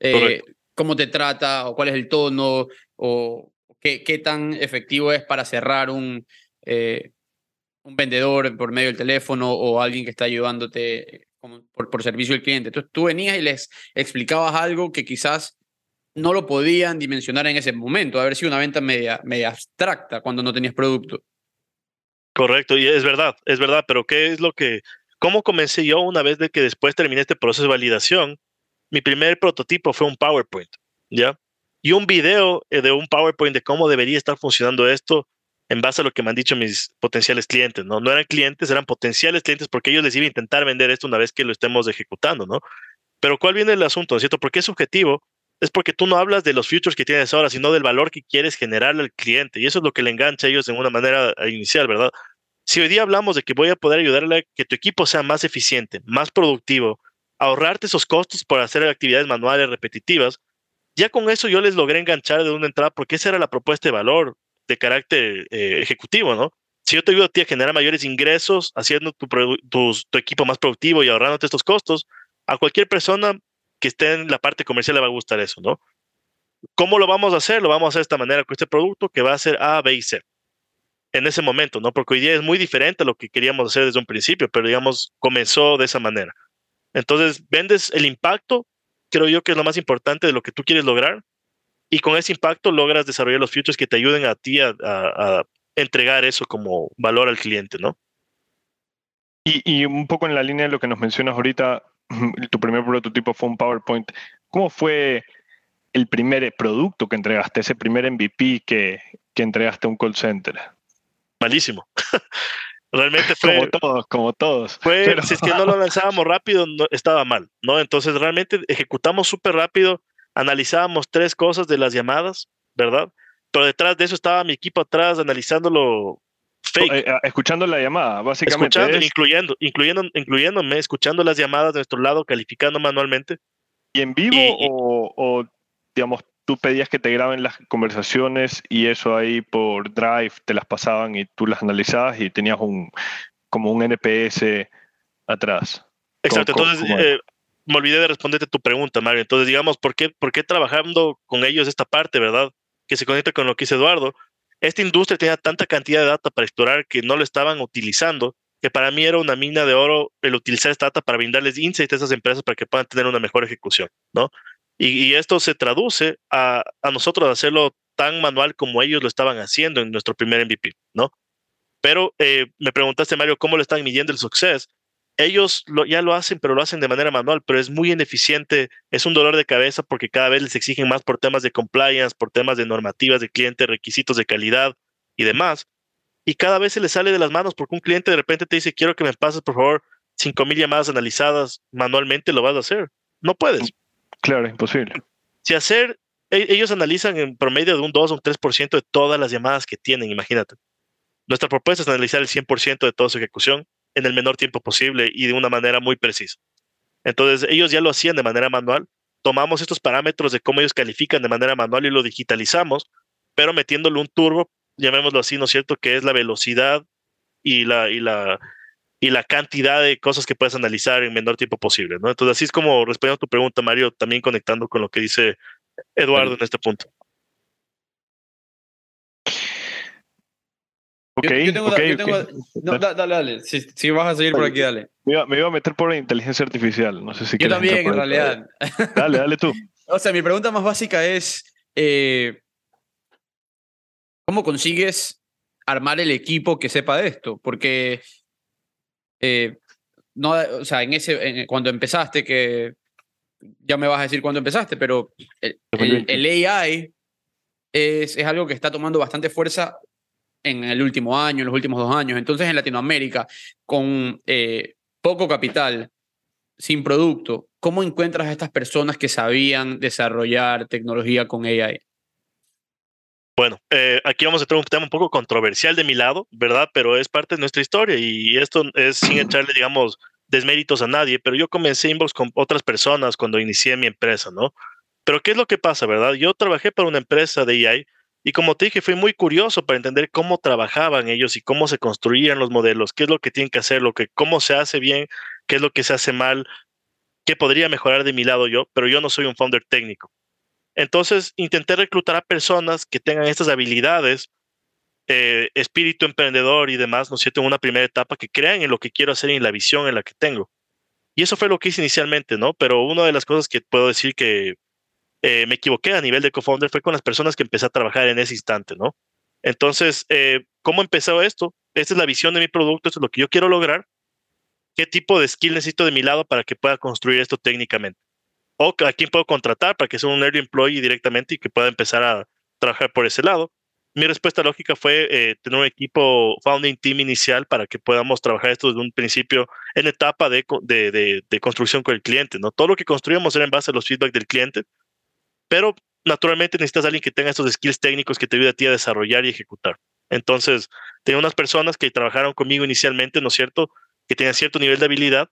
Eh, ¿Cómo te trata o cuál es el tono o qué, qué tan efectivo es para cerrar un, eh, un vendedor por medio del teléfono o alguien que está ayudándote como por, por servicio al cliente. Entonces tú venías y les explicabas algo que quizás no lo podían dimensionar en ese momento, haber sido una venta media, media abstracta cuando no tenías producto. Correcto, y es verdad, es verdad, pero ¿qué es lo que, cómo comencé yo una vez de que después terminé este proceso de validación? Mi primer prototipo fue un PowerPoint, ¿ya? Y un video eh, de un PowerPoint de cómo debería estar funcionando esto en base a lo que me han dicho mis potenciales clientes, ¿no? No eran clientes, eran potenciales clientes porque ellos les iban a intentar vender esto una vez que lo estemos ejecutando, ¿no? Pero ¿cuál viene el asunto, ¿no es cierto? Porque es subjetivo, es porque tú no hablas de los futures que tienes ahora, sino del valor que quieres generarle al cliente. Y eso es lo que le engancha a ellos en una manera inicial, ¿verdad? Si hoy día hablamos de que voy a poder ayudarle a que tu equipo sea más eficiente, más productivo, ahorrarte esos costos por hacer actividades manuales repetitivas, ya con eso yo les logré enganchar de una entrada porque esa era la propuesta de valor de carácter eh, ejecutivo, ¿no? Si yo te ayudo a ti a generar mayores ingresos, haciendo tu, tu equipo más productivo y ahorrándote estos costos, a cualquier persona que esté en la parte comercial le va a gustar eso, ¿no? ¿Cómo lo vamos a hacer? Lo vamos a hacer de esta manera con este producto que va a ser A, B y C. En ese momento, ¿no? Porque hoy día es muy diferente a lo que queríamos hacer desde un principio, pero digamos, comenzó de esa manera. Entonces, vendes el impacto, creo yo que es lo más importante de lo que tú quieres lograr, y con ese impacto logras desarrollar los futures que te ayuden a ti a entregar eso como valor al cliente, ¿no? Y, y, un poco en la línea de lo que nos mencionas ahorita, tu primer prototipo fue un PowerPoint. ¿Cómo fue el primer producto que entregaste, ese primer MVP que, que entregaste a un call center? Malísimo. realmente fue. Como todos, como todos. Fue, Pero... Si es que no lo lanzábamos rápido, no, estaba mal, ¿no? Entonces realmente ejecutamos súper rápido, analizábamos tres cosas de las llamadas, ¿verdad? Pero detrás de eso estaba mi equipo atrás analizándolo fake. Eh, escuchando la llamada, básicamente. Escuchando, es... incluyendo, incluyendo, incluyéndome, escuchando las llamadas de nuestro lado, calificando manualmente. ¿Y en vivo y, o, o, digamos, tú pedías que te graben las conversaciones y eso ahí por Drive te las pasaban y tú las analizabas y tenías un como un NPS atrás? Exacto, ¿Cómo, entonces eh, me olvidé de responderte tu pregunta, Mario. Entonces, digamos, ¿por qué, ¿por qué trabajando con ellos esta parte, verdad? Que se conecta con lo que dice Eduardo esta industria tenía tanta cantidad de data para explorar que no lo estaban utilizando, que para mí era una mina de oro el utilizar esta data para brindarles insights a esas empresas para que puedan tener una mejor ejecución, ¿no? Y, esto se traduce a, a, nosotros hacerlo tan manual como ellos lo estaban haciendo en nuestro primer MVP, ¿no? Pero eh, me preguntaste, Mario, ¿cómo lo están midiendo el success? Ellos lo, ya lo hacen, pero lo hacen de manera manual, pero es muy ineficiente, es un dolor de cabeza porque cada vez les exigen más por temas de compliance, por temas de normativas de cliente, requisitos de calidad y demás. Y cada vez se les sale de las manos porque un cliente de repente te dice, quiero que me pases, por favor, 5.000 llamadas analizadas manualmente, lo vas a hacer. No puedes. Claro, imposible. Si hacer, ellos analizan en promedio de un 2 o un 3% de todas las llamadas que tienen, imagínate. Nuestra propuesta es analizar el 100% de toda su ejecución en el menor tiempo posible y de una manera muy precisa. Entonces, ellos ya lo hacían de manera manual. Tomamos estos parámetros de cómo ellos califican de manera manual y lo digitalizamos, pero metiéndole un turbo, llamémoslo así, ¿no es cierto?, que es la velocidad y la, y la, y la cantidad de cosas que puedes analizar en menor tiempo posible, ¿no? Entonces, así es como respondiendo a tu pregunta, Mario, también conectando con lo que dice Eduardo en este punto. Yo tengo, okay, yo tengo, okay. No, dale, dale. Si, si, vas a seguir por aquí, dale. Me iba, me iba, a meter por la inteligencia artificial. No sé si Yo también, en realidad. Dale, dale tú. o sea, mi pregunta más básica es: eh, ¿cómo consigues armar el equipo que sepa de esto? Porque, eh, no, o sea, en ese, en, cuando empezaste, que ya me vas a decir cuándo empezaste, pero el, el, el AI es, es algo que está tomando bastante fuerza en el último año, en los últimos dos años. Entonces, en Latinoamérica, con eh, poco capital, sin producto, ¿cómo encuentras a estas personas que sabían desarrollar tecnología con AI? Bueno, eh, aquí vamos a tener un tema un poco controversial de mi lado, ¿verdad? Pero es parte de nuestra historia y esto es sin echarle, digamos, desméritos a nadie, pero yo comencé Inbox con otras personas cuando inicié mi empresa, ¿no? Pero ¿qué es lo que pasa, verdad? Yo trabajé para una empresa de AI y como te dije, fui muy curioso para entender cómo trabajaban ellos y cómo se construían los modelos, qué es lo que tienen que hacer, lo que, cómo se hace bien, qué es lo que se hace mal, qué podría mejorar de mi lado yo, pero yo no soy un founder técnico. Entonces, intenté reclutar a personas que tengan estas habilidades, eh, espíritu emprendedor y demás, ¿no es cierto?, en una primera etapa, que crean en lo que quiero hacer y en la visión en la que tengo. Y eso fue lo que hice inicialmente, ¿no? Pero una de las cosas que puedo decir que eh, me equivoqué a nivel de co-founder fue con las personas que empecé a trabajar en ese instante, ¿no? Entonces, eh, ¿cómo empezó esto? Esta es la visión de mi producto, esto es lo que yo quiero lograr. ¿Qué tipo de skill necesito de mi lado para que pueda construir esto técnicamente? O a quién puedo contratar para que sea un early employee directamente y que pueda empezar a trabajar por ese lado. Mi respuesta lógica fue eh, tener un equipo founding team inicial para que podamos trabajar esto desde un principio en etapa de, construcción con el cliente. ¿no? Todo lo que construíamos era en base a los feedback del cliente, pero naturalmente necesitas a alguien que tenga estos skills técnicos que te ayude a ti a desarrollar y ejecutar. Entonces, tenía unas personas que trabajaron conmigo inicialmente, ¿no es cierto? Que tenían cierto nivel de habilidad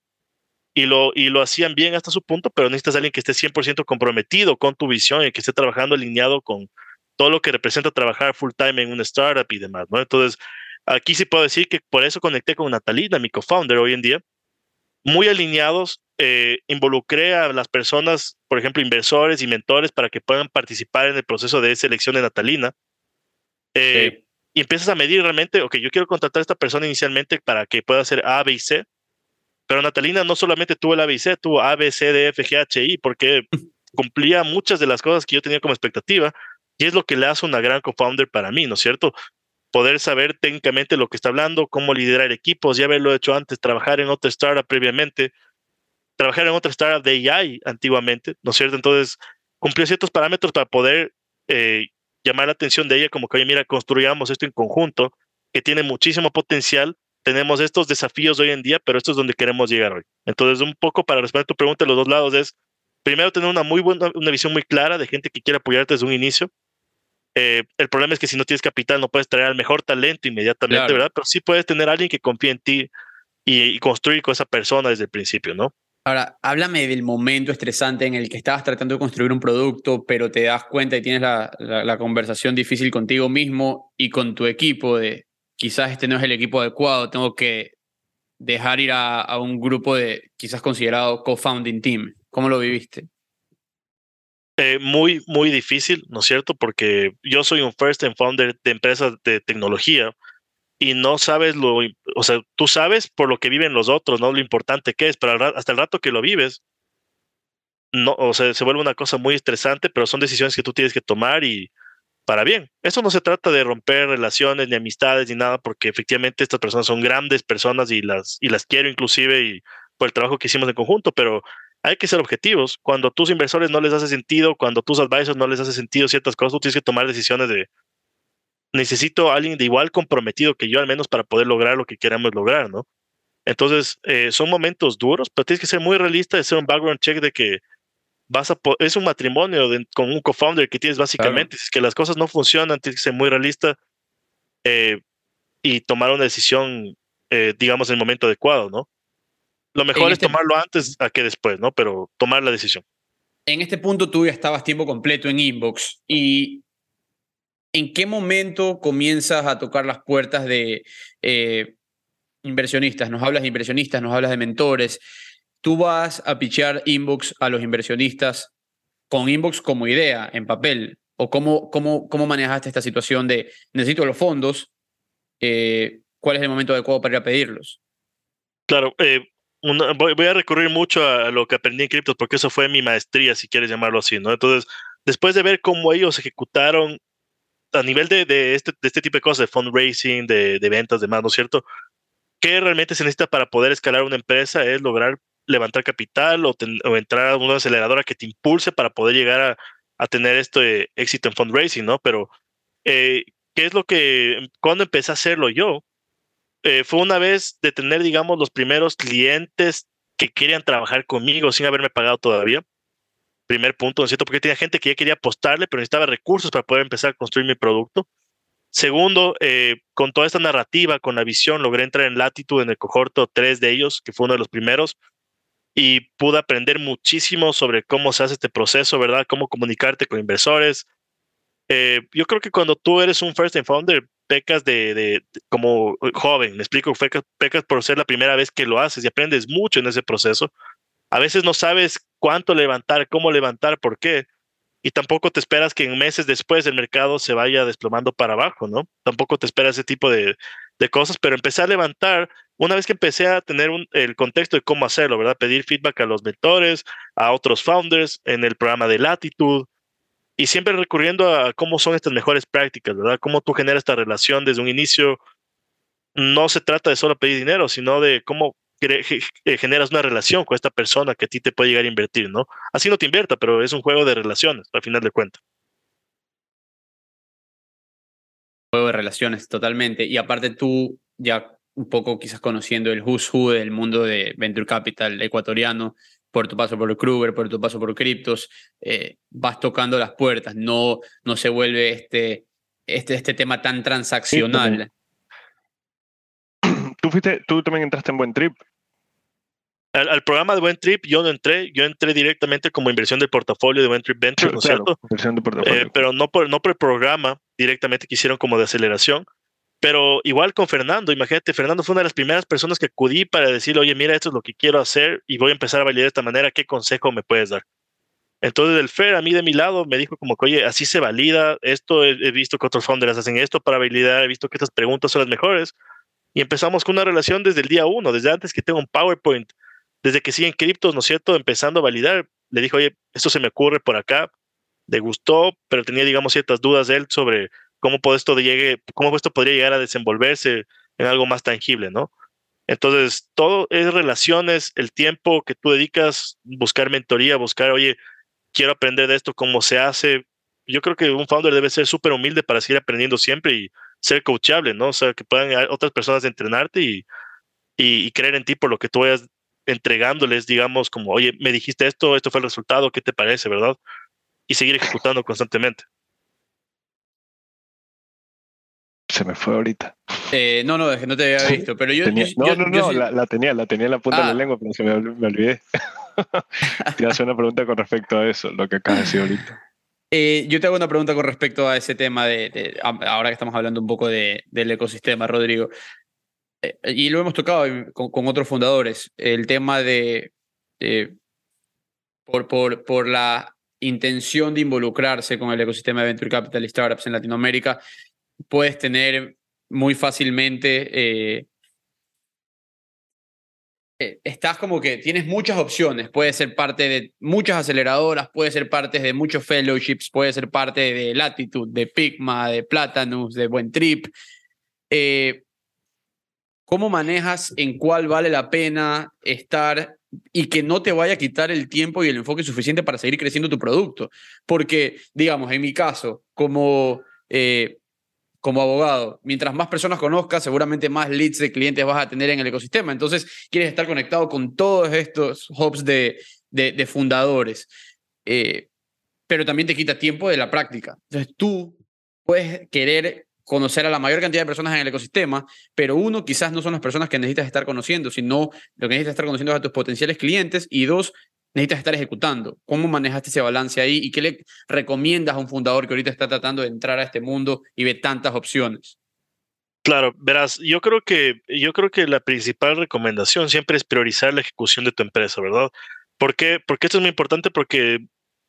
y lo, y lo hacían bien hasta su punto, pero necesitas a alguien que esté 100% comprometido con tu visión y que esté trabajando alineado con todo lo que representa trabajar full time en una startup y demás, ¿no? Entonces, aquí sí puedo decir que por eso conecté con Natalina, mi co-founder hoy en día, muy alineados, eh, involucré a las personas, por ejemplo, inversores y mentores para que puedan participar en el proceso de selección de Natalina. Eh, y empiezas a medir realmente, ok, yo quiero contratar a esta persona inicialmente para que pueda hacer A, B y C, pero Natalina no solamente tuvo el A, B y C, tuvo A, B, C, D, F, G, H, I, porque cumplía muchas de las cosas que yo tenía como expectativa, y es lo que le hace una gran co-founder para mí, ¿no es cierto? Poder saber técnicamente lo que está hablando, cómo liderar equipos, ya haberlo hecho antes, trabajar en otra startup previamente, trabajar en otra startup de AI antiguamente, ¿no es cierto? Entonces, cumplió ciertos parámetros para poder eh, llamar la atención de ella como que, oye, mira, construyamos esto en conjunto, que tiene muchísimo potencial, tenemos estos desafíos hoy en día, pero esto es donde queremos llegar hoy. Entonces, un poco para responder tu pregunta de los dos lados es, primero, tener una muy buena, una visión muy clara de gente que quiere apoyarte desde un inicio. Eh, el problema es que si no tienes capital, no puedes traer al mejor talento inmediatamente, ¿verdad? Pero sí puedes tener a alguien que confíe en ti y, y construir con esa persona desde el principio, ¿no? Ahora, háblame del momento estresante en el que estabas tratando de construir un producto, pero te das cuenta y tienes la, la, conversación difícil contigo mismo y con tu equipo de quizás este no es el equipo adecuado, tengo que dejar ir a, a un grupo de quizás considerado co-founding team. ¿Cómo lo viviste? Eh, muy, muy difícil, ¿no es cierto? Porque yo soy un first and founder de empresas de tecnología y no sabes lo, o sea, tú sabes por lo que viven los otros, no lo importante que es, pero hasta el rato que lo vives, no, o sea, se vuelve una cosa muy estresante, pero son decisiones que tú tienes que tomar y para bien. Eso no se trata de romper relaciones ni amistades ni nada, porque efectivamente estas personas son grandes personas y las, y las quiero inclusive y por el trabajo que hicimos en conjunto, pero hay que ser objetivos. Cuando a tus inversores no les hace sentido, cuando a tus advisors no les hace sentido ciertas cosas, tú tienes que tomar decisiones de, necesito a alguien de igual comprometido que yo, al menos para poder lograr lo que queramos lograr, ¿no? Entonces, eh, son momentos duros, pero tienes que ser muy realista, hacer un background check de que vas a es un matrimonio con un co-founder que tienes básicamente, si es que las cosas no funcionan, tienes que ser muy realista eh, y tomar una decisión, eh, digamos, en el momento adecuado, ¿no? Lo mejor es este tomarlo antes a que después, ¿no? Pero tomar la decisión. En este punto tú ya estabas tiempo completo en Inbox y ¿en qué momento comienzas a tocar las puertas de eh, inversionistas? Nos hablas de inversionistas, nos hablas de mentores. Tú vas a pichear Inbox a los inversionistas con Inbox como idea, en papel. ¿O cómo, cómo, cómo manejaste esta situación de necesito los fondos? Eh, ¿Cuál es el momento adecuado para ir a pedirlos? Claro, eh, voy, a recurrir mucho a lo que aprendí en criptos porque eso fue mi maestría, si quieres llamarlo así, ¿no? Entonces, después de ver cómo ellos ejecutaron a nivel de, de, este, de este tipo de cosas, de fundraising, de, de ventas, demás, ¿no es cierto? ¿Qué realmente se necesita para poder escalar una empresa? Es lograr levantar capital o, o entrar a una aceleradora que te impulse para poder llegar a, a tener este éxito en fundraising, ¿no? Pero, eh, ¿qué es lo que, cuando empecé a hacerlo yo? Eh, fue una vez de tener, digamos, los primeros clientes que querían trabajar conmigo sin haberme pagado todavía. Primer punto, ¿no es cierto? Porque tenía gente que ya quería apostarle, pero necesitaba recursos para poder empezar a construir mi producto. Segundo, eh, con toda esta narrativa, con la visión, logré entrar en Latitude en el cohorto 3 de ellos, que fue uno de los primeros, y pude aprender muchísimo sobre cómo se hace este proceso, ¿verdad? Cómo comunicarte con inversores. Eh, yo creo que cuando tú eres un first time founder, pecas de, como joven, me explico, pecas por ser la primera vez que lo haces y aprendes mucho en ese proceso. A veces no sabes cuánto levantar, cómo levantar, por qué. Y tampoco te esperas que en meses después el mercado se vaya desplomando para abajo, ¿no? Tampoco te esperas ese tipo de, cosas, pero empecé a levantar una vez que empecé a tener el contexto de cómo hacerlo, ¿verdad? Pedir feedback a los mentores, a otros founders en el programa de Latitude y siempre recurriendo a cómo son estas mejores prácticas, ¿verdad? Cómo tú generas esta relación desde un inicio. No se trata de solo pedir dinero, sino de cómo generas una relación con esta persona que a ti te puede llegar a invertir, ¿no? Así no te invierta, pero es un juego de relaciones, al final de cuentas. juego de relaciones totalmente. Y aparte tú ya un poco quizás conociendo el who's who del mundo de Venture Capital ecuatoriano, por tu paso por Kruger, por tu paso por Cryptos, eh, vas tocando las puertas, no, no se vuelve este, este, este tema tan transaccional. Tú, fuiste, tú también entraste en Buen Trip. Al, al programa de Buen Trip yo no entré, yo entré directamente como inversión del portafolio de Buen Trip Ventures, ¿no es Claro, cierto? inversión de portafolio. Eh, pero no por, no por el programa directamente que hicieron como de aceleración. Pero igual con Fernando, imagínate, Fernando fue una de las primeras personas que acudí para decirle, oye, mira, esto es lo que quiero hacer y voy a empezar a validar de esta manera, ¿qué consejo me puedes dar? Entonces el Fer a mí de mi lado me dijo como que, oye, así se valida, esto he, he visto que otros founders hacen esto para validar, he visto que estas preguntas son las mejores. Y empezamos con una relación desde el día uno, desde antes que tengo un PowerPoint, desde que siguen criptos, ¿no es cierto? Empezando a validar, le dijo, oye, esto se me ocurre por acá, le gustó, pero tenía, digamos, ciertas dudas él sobre cómo esto llegue, cómo esto podría llegar a desenvolverse en algo más tangible, ¿no? Entonces, todo es relaciones, el tiempo que tú dedicas, buscar mentoría, buscar, oye, quiero aprender de esto, cómo se hace. Yo creo que un founder debe ser súper humilde para seguir aprendiendo siempre y ser coachable, ¿no? O sea, que puedan otras personas entrenarte y, y, y creer en ti por lo que tú vayas entregándoles, digamos, como, oye, me dijiste esto, esto fue el resultado, ¿qué te parece, verdad? Y seguir ejecutando constantemente. Se me fue ahorita. Eh, no, no, es que no te había visto, pero yo... Tenía- yo- no, yo- no, yo no, sí- la, la tenía, la tenía en la punta de Ah. la lengua, pero se me, ol- me olvidé. Te iba a hacer una pregunta con respecto a eso, lo que acabas de decir ahorita. Eh, yo te hago una pregunta con respecto a ese tema de, ahora que estamos hablando un poco de, del ecosistema, Rodrigo. Eh, y lo hemos tocado con, otros fundadores, el tema de, por, la intención de involucrarse con el ecosistema de Venture Capital y Startups en Latinoamérica, puedes tener muy fácilmente eh, estás como que tienes muchas opciones. Puedes ser parte de muchas aceleradoras, puedes ser parte de muchos fellowships, puedes ser parte de Latitude, de Pigma, de Platanus, de Buen Trip. Eh, ¿Cómo manejas en cuál vale la pena estar y que no te vaya a quitar el tiempo y el enfoque suficiente para seguir creciendo tu producto? Porque, digamos, en mi caso, como... eh, como abogado, mientras más personas conozcas, seguramente más leads de clientes vas a tener en el ecosistema. Entonces, quieres estar conectado con todos estos hubs de, de, fundadores. Eh, pero también te quita tiempo de la práctica. Entonces, tú puedes querer conocer a la mayor cantidad de personas en el ecosistema, pero uno, quizás no son las personas que necesitas estar conociendo, sino lo que necesitas estar conociendo es a tus potenciales clientes y dos, necesitas estar ejecutando. ¿Cómo manejaste ese balance ahí y qué le recomiendas a un fundador que ahorita está tratando de entrar a este mundo y ve tantas opciones? Claro, verás, yo creo que yo creo que la principal recomendación siempre es priorizar la ejecución de tu empresa, ¿verdad? ¿Por qué? Porque esto es muy importante porque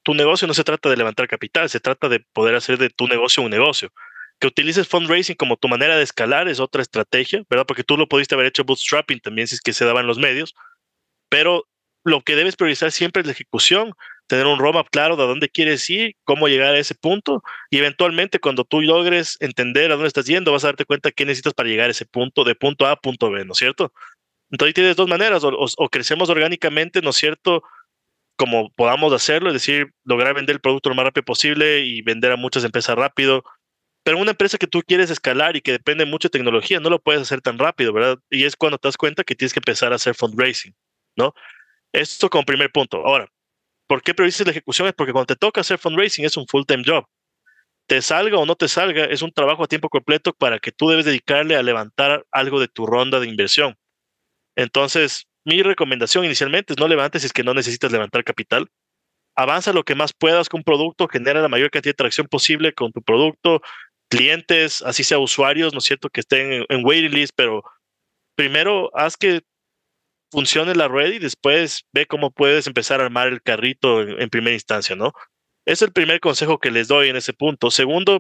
tu negocio no se trata de levantar capital, se trata de poder hacer de tu negocio un negocio. Que utilices fundraising como tu manera de escalar es otra estrategia, ¿verdad? Porque tú lo pudiste haber hecho bootstrapping también si es que se daban los medios, pero lo que debes priorizar siempre es la ejecución, tener un roadmap claro de dónde quieres ir, cómo llegar a ese punto y eventualmente cuando tú logres entender a dónde estás yendo, vas a darte cuenta qué necesitas para llegar a ese punto, de punto A a punto B, ¿no es cierto? Entonces tienes dos maneras, o, o- o crecemos orgánicamente, ¿no es cierto? Como podamos hacerlo, es decir, lograr vender el producto lo más rápido posible y vender a muchas empresas rápido. Pero una empresa que tú quieres escalar y que depende mucho de tecnología, no lo puedes hacer tan rápido, ¿verdad? Y es cuando te das cuenta que tienes que empezar a hacer fundraising, ¿no? Esto como primer punto. Ahora, ¿por qué priorizas la ejecución? Es porque cuando te toca hacer fundraising es un full-time job. Te salga o no te salga, es un trabajo a tiempo completo para que tú debes dedicarle a levantar algo de tu ronda de inversión. Entonces, mi recomendación inicialmente es no levantes si es que no necesitas levantar capital. Avanza lo que más puedas con un producto, genera la mayor cantidad de tracción posible con tu producto, clientes, así sea usuarios, ¿no es cierto?, que estén en, en waiting list, pero primero haz que funcione la red y después ve cómo puedes empezar a armar el carrito en, en primera instancia, ¿no? Es el primer consejo que les doy en ese punto. Segundo,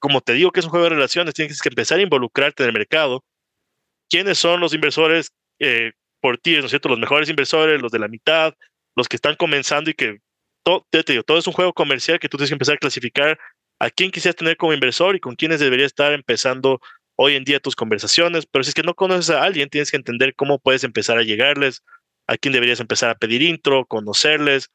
como te digo que es un juego de relaciones, tienes que empezar a involucrarte en el mercado quiénes son los inversores eh, por ti, ¿no es cierto? Los mejores inversores, los de la mitad, los que están comenzando y que todo, te digo, todo es un juego comercial que tú tienes que empezar a clasificar a quién quisieras tener como inversor y con quiénes deberías estar empezando hoy en día tus conversaciones. Pero si es que no conoces a alguien, tienes que entender cómo puedes empezar a llegarles, a quién deberías empezar a pedir intro, conocerles.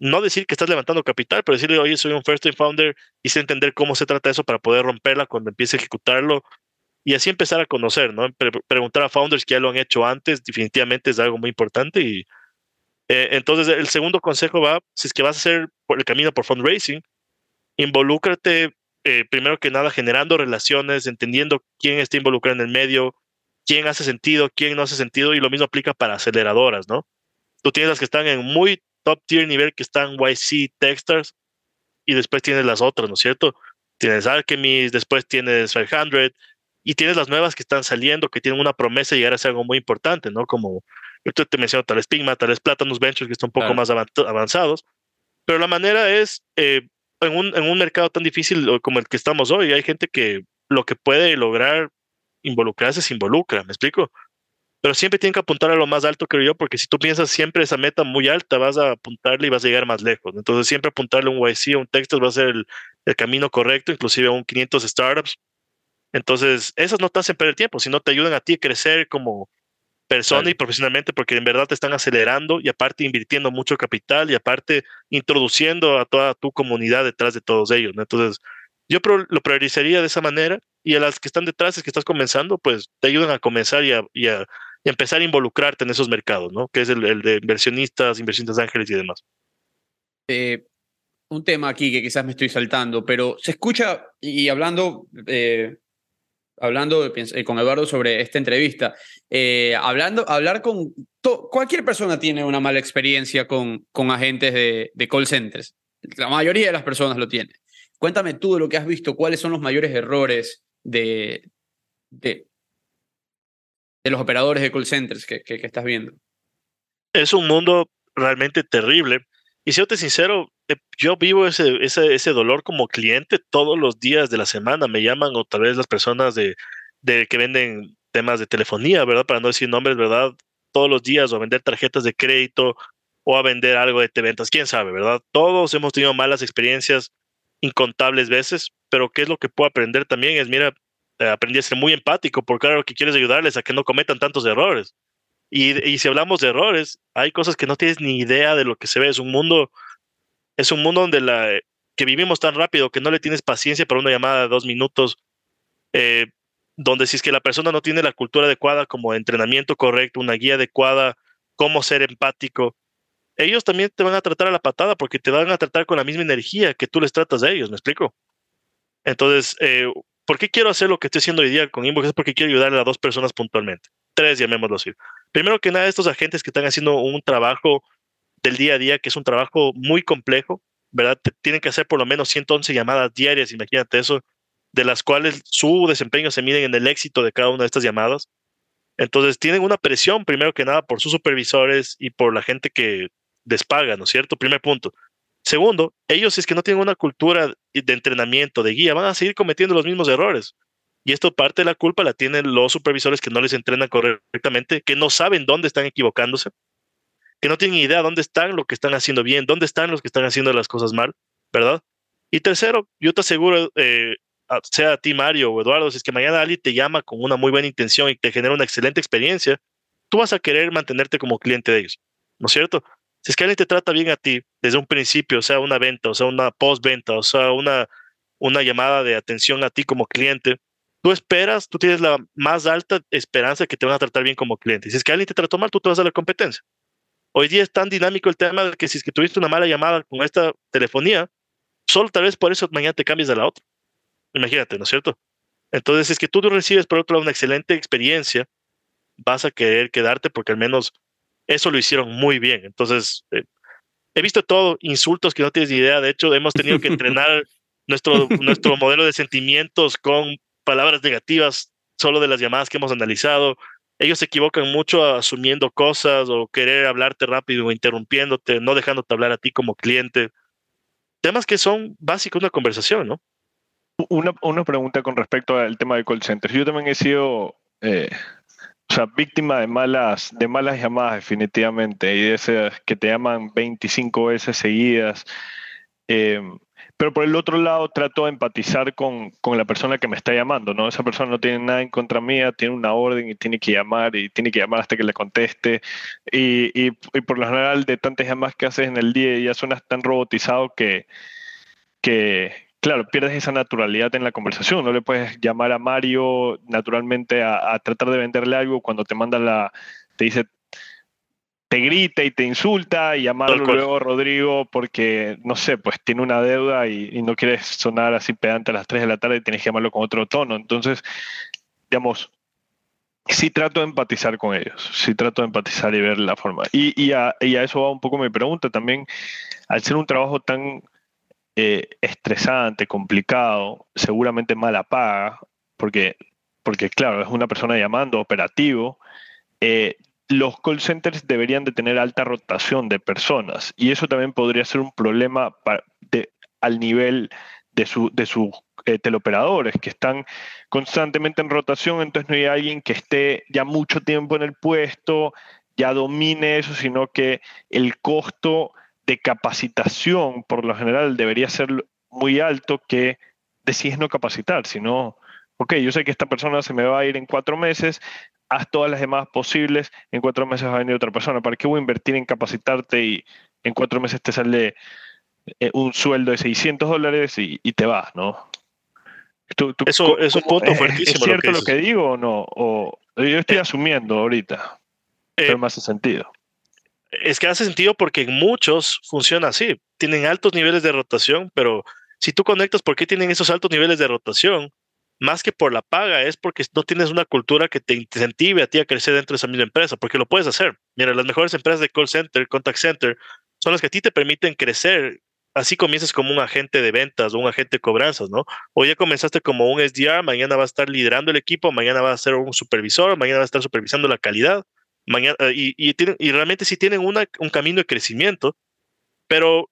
No decir que estás levantando capital, pero decirle, oye, soy un first time founder y sé entender cómo se trata eso para poder romperla cuando empiece a ejecutarlo y así empezar a conocer, ¿no? preguntar a founders que ya lo han hecho antes, definitivamente es algo muy importante. Y eh, entonces, el segundo consejo va: si es que vas a hacer por el camino por fundraising, involúcrate eh, primero que nada generando relaciones, entendiendo quién está involucrado en el medio, quién hace sentido, quién no hace sentido, y lo mismo aplica para aceleradoras, ¿no? Tú tienes las que están en muy top tier nivel, que están YC, Techstars, y después tienes las otras, ¿no es cierto? Tienes Alchemist, después tienes 500, y tienes las nuevas que están saliendo, que tienen una promesa de llegar a ser algo muy importante, ¿no? Como yo te menciono tal vez Pigma, tal vez Platanus Ventures, que están un poco más avanzados, pero la manera es, eh, en, un, en un mercado tan difícil como el que estamos hoy, hay gente que lo que puede lograr involucrarse se involucra, ¿me explico? Pero siempre tienen que apuntar a lo más alto, creo yo, porque si tú piensas siempre esa meta muy alta, vas a apuntarle y vas a llegar más lejos. Entonces, siempre apuntarle un YC, un texto, va a ser el, el camino correcto, inclusive a un 500 startups, entonces, esas no te hacen perder tiempo, sino te ayudan a ti a crecer como persona y profesionalmente, porque en verdad te están acelerando y aparte invirtiendo mucho capital y aparte introduciendo a toda tu comunidad detrás de todos ellos. Entonces, yo lo priorizaría de esa manera y a las que están detrás, es que estás comenzando, pues te ayudan a comenzar y a, empezar a involucrarte en esos mercados, ¿no? Que es el, de inversionistas, inversionistas ángeles y demás. Eh, un tema aquí que quizás me estoy saltando, pero se escucha, y hablando eh, hablando eh, con Eduardo sobre esta entrevista, eh, hablando, hablar con cualquier persona tiene una mala experiencia con, con agentes de, call centers. La mayoría de las personas lo tienen. Cuéntame tú de lo que has visto, cuáles son los mayores errores de, de, los operadores de call centers que, que, estás viendo. Es un mundo realmente terrible. Y siéndote sincero, eh, yo vivo ese, ese, ese, dolor como cliente todos los días de la semana. Me llaman otra vez las personas de, de que venden temas de telefonía, ¿verdad? Para no decir nombres, ¿verdad? Todos los días o a vender tarjetas de crédito o a vender algo de ventas, quién sabe, ¿verdad? Todos hemos tenido malas experiencias incontables veces, pero ¿qué es lo que puedo aprender también? Es, mira, eh, aprendí a ser muy empático, porque claro que quieres ayudarles a que no cometan tantos errores. Y, y si hablamos de errores, hay cosas que no tienes ni idea de lo que se ve. Es un mundo es un mundo donde la, que vivimos tan rápido que no le tienes paciencia para una llamada de dos minutos, eh, donde si es que la persona no tiene la cultura adecuada como entrenamiento correcto, una guía adecuada, cómo ser empático, ellos también te van a tratar a la patada porque te van a tratar con la misma energía que tú les tratas a ellos, ¿me explico? Entonces, eh, ¿por qué quiero hacer lo que estoy haciendo hoy día con Inbox? Es porque quiero ayudarle a dos personas puntualmente. Tres, llamémoslo así. Primero que nada, estos agentes que están haciendo un trabajo del día a día, que es un trabajo muy complejo, ¿verdad? tienen que hacer por lo menos 111 llamadas diarias, imagínate eso, de las cuales su desempeño se mide en el éxito de cada una de estas llamadas. Entonces tienen una presión, primero que nada, por sus supervisores y por la gente que les paga, ¿no es cierto? Primer punto. Segundo, ellos es que no tienen una cultura de entrenamiento, de guía, van a seguir cometiendo los mismos errores. Y esto parte de la culpa la tienen los supervisores que no les entrenan correctamente, que no saben dónde están equivocándose que no tienen idea dónde están lo que están haciendo bien, dónde están los que están haciendo las cosas mal, ¿verdad? Y tercero, yo te aseguro, eh, sea a ti Mario o Eduardo, si es que mañana alguien te llama con una muy buena intención y te genera una excelente experiencia, tú vas a querer mantenerte como cliente de ellos, ¿no es cierto? Si es que alguien te trata bien a ti desde un principio, sea, una venta, o sea, una postventa, o sea, una, una llamada de atención a ti como cliente, tú esperas, tú tienes la más alta esperanza de que te van a tratar bien como cliente. Si es que alguien te trató mal, tú te vas a la competencia. Hoy día es tan dinámico el tema de que si es que tuviste una mala llamada con esta telefonía, solo tal vez por eso mañana te cambies a la otra. Imagínate, ¿no es cierto? Entonces, si es que tú recibes por otro lado una excelente experiencia, vas a querer quedarte porque al menos eso lo hicieron muy bien. Entonces, eh, he visto todo, insultos que no tienes ni idea. De hecho, hemos tenido que entrenar nuestro, nuestro modelo de sentimientos con palabras negativas solo de las llamadas que hemos analizado ellos se equivocan mucho asumiendo cosas o querer hablarte rápido o interrumpiéndote, no dejándote hablar a ti como cliente. Temas que son básicos de una conversación, ¿no? Una, una pregunta con respecto al tema de call centers. Yo también he sido, eh, O sea, víctima de malas, de malas llamadas definitivamente, y de esas que te llaman 25 veces seguidas. Eh, pero por el otro lado trato de empatizar con, con, la persona que me está llamando, ¿no? Esa persona no tiene nada en contra mía, tiene una orden y tiene que llamar y tiene que llamar hasta que le conteste. Y, y, por lo general de tantas llamadas que haces en el día ya suenas tan robotizado que, que, claro, pierdes esa naturalidad en la conversación. No le puedes llamar a Mario naturalmente a, a tratar de venderle algo cuando te manda la, te dice te grita y te insulta y llamarlo luego Rodrigo porque, no sé, pues tiene una deuda y, y, no quieres sonar así pedante a las 3 de la tarde y tienes que llamarlo con otro tono. Entonces, digamos, sí trato de empatizar con ellos, sí trato de empatizar y ver la forma. Y, y, a, y a, eso va un poco mi pregunta también, al ser un trabajo tan eh, estresante, complicado, seguramente mala paga, porque, porque claro, es una persona llamando operativo. Eh, los call centers deberían de tener alta rotación de personas y eso también podría ser un problema al nivel de sus eh, teleoperadores que están constantemente en rotación, entonces no hay alguien que esté ya mucho tiempo en el puesto, ya domine eso, sino que el costo de capacitación por lo general debería ser muy alto que decides no capacitar, sino, ok, yo sé que esta persona se me va a ir en cuatro meses, haz todas las demás posibles, en cuatro meses va a venir otra persona. ¿Para qué voy a invertir en capacitarte y en cuatro meses te sale eh, un sueldo de 600 dólares y, y te vas, ¿no? ¿Tú, tú, eso es un punto fuertísimo. ¿Es cierto lo que, lo que digo o no? O, yo estoy eh, asumiendo ahorita, eh, pero me hace sentido. Es que hace sentido porque en muchos funciona así. Tienen altos niveles de rotación, pero si tú conectas por qué tienen esos altos niveles de rotación, más que por la paga, es porque no tienes una cultura que te incentive a ti a crecer dentro de esa misma empresa, porque lo puedes hacer. Mira, las mejores empresas de call center, contact center, son las que a ti te permiten crecer. Así comienzas como un agente de ventas o un agente de cobranzas, ¿no? Hoy ya comenzaste como un SDR, mañana va a estar liderando el equipo, mañana va a ser un supervisor, mañana va a estar supervisando la calidad, mañana, y, y, tienen, y realmente sí tienen una, un camino de crecimiento, pero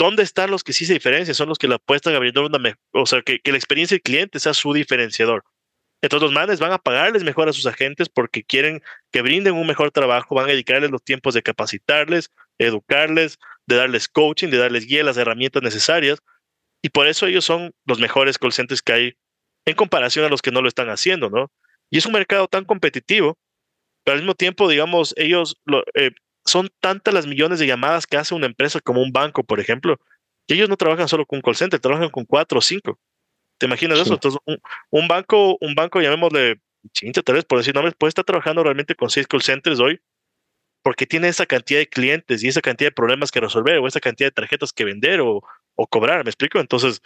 ¿dónde están los que sí se diferencian? Son los que la apuestan a brindar una o sea, que, que, la experiencia del cliente sea su diferenciador. Entonces los manes van a pagarles mejor a sus agentes porque quieren que brinden un mejor trabajo, van a dedicarles los tiempos de capacitarles, educarles, de darles coaching, de darles guía, las herramientas necesarias. Y por eso ellos son los mejores call que hay en comparación a los que no lo están haciendo, ¿no? Y es un mercado tan competitivo, pero al mismo tiempo, digamos, ellos lo, eh, son tantas las millones de llamadas que hace una empresa como un banco, por ejemplo, que ellos no trabajan solo con un call center, trabajan con cuatro o cinco. ¿Te imaginas sí. eso? Entonces, un, un, banco, un banco, llamémosle 5 tal vez por decir nombres, puede estar trabajando realmente con seis call centers hoy porque tiene esa cantidad de clientes y esa cantidad de problemas que resolver o esa cantidad de tarjetas que vender o, o cobrar, ¿me explico? Entonces,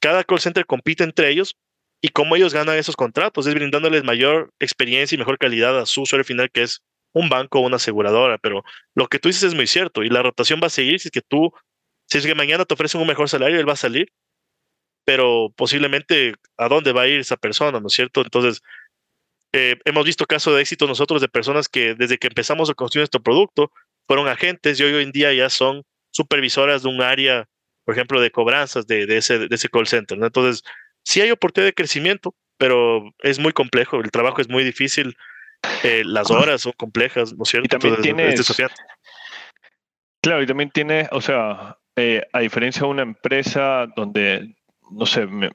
cada call center compite entre ellos y cómo ellos ganan esos contratos es brindándoles mayor experiencia y mejor calidad a su usuario final, que es un banco o una aseguradora, pero lo que tú dices es muy cierto y la rotación va a seguir si es que tú, si es que mañana te ofrecen un mejor salario, él va a salir, pero posiblemente a dónde va a ir esa persona, ¿no es cierto? Entonces, eh, hemos visto casos de éxito nosotros de personas que desde que empezamos a construir nuestro producto fueron agentes y hoy, en día ya son supervisoras de un área, por ejemplo, de cobranzas de, de, ese, de ese call center, ¿no? Entonces, sí hay oportunidad de crecimiento, pero es muy complejo, el trabajo es muy difícil eh, las horas son complejas, ¿no es cierto? Y también tienes, claro, y también tiene, o sea, eh, a diferencia de una empresa donde, no sé, me,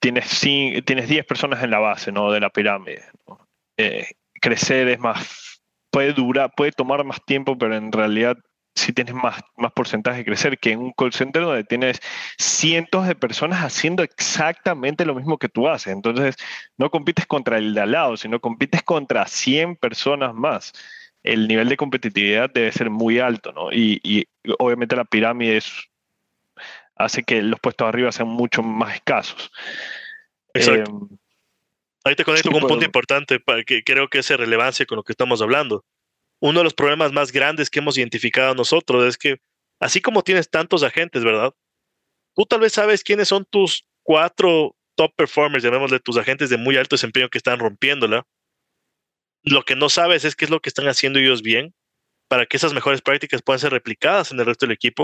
tienes, tienes 10 personas en la base, ¿no? De la pirámide. ¿no? Eh, crecer es más, puede durar, puede tomar más tiempo, pero en realidad si tienes más, más porcentaje de crecer que en un call center donde tienes cientos de personas haciendo exactamente lo mismo que tú haces. Entonces, no compites contra el de al lado, sino compites contra 100 personas más. El nivel de competitividad debe ser muy alto, ¿no? Y, y obviamente la pirámide es, hace que los puestos arriba sean mucho más escasos. Exacto. Eh, Ahí te conecto sí, con un punto importante para que creo que hace relevancia con lo que estamos hablando uno de los problemas más grandes que hemos identificado nosotros es que así como tienes tantos agentes, ¿verdad? Tú tal vez sabes quiénes son tus cuatro top performers, llamémosle tus agentes de muy alto desempeño que están rompiéndola. Lo que no sabes es qué es lo que están haciendo ellos bien para que esas mejores prácticas puedan ser replicadas en el resto del equipo.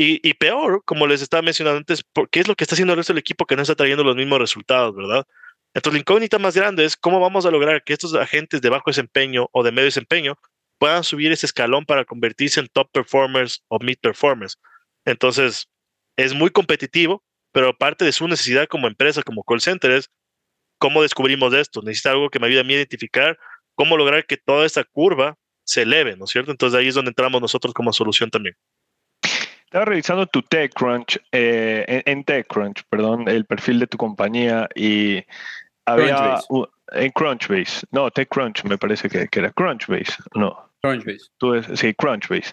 Y, peor, como les estaba mencionando antes, ¿qué es lo que está haciendo el resto del equipo que no está trayendo los mismos resultados, verdad? Entonces, la incógnita más grande es cómo vamos a lograr que estos agentes de bajo desempeño o de medio desempeño puedan subir ese escalón para convertirse en top performers o mid performers. Entonces, es muy competitivo, pero parte de su necesidad como empresa, como call center, es cómo descubrimos esto. Necesita algo que me ayude a mí a identificar cómo lograr que toda esa curva se eleve, ¿no es cierto? Entonces ahí es donde entramos nosotros como solución también. Estaba revisando tu TechCrunch, eh, en, en TechCrunch, perdón, el perfil de tu compañía y había en Crunchbase, no, TechCrunch me parece que, que era Crunchbase, no, Crunchbase. tú es- sí, Crunchbase.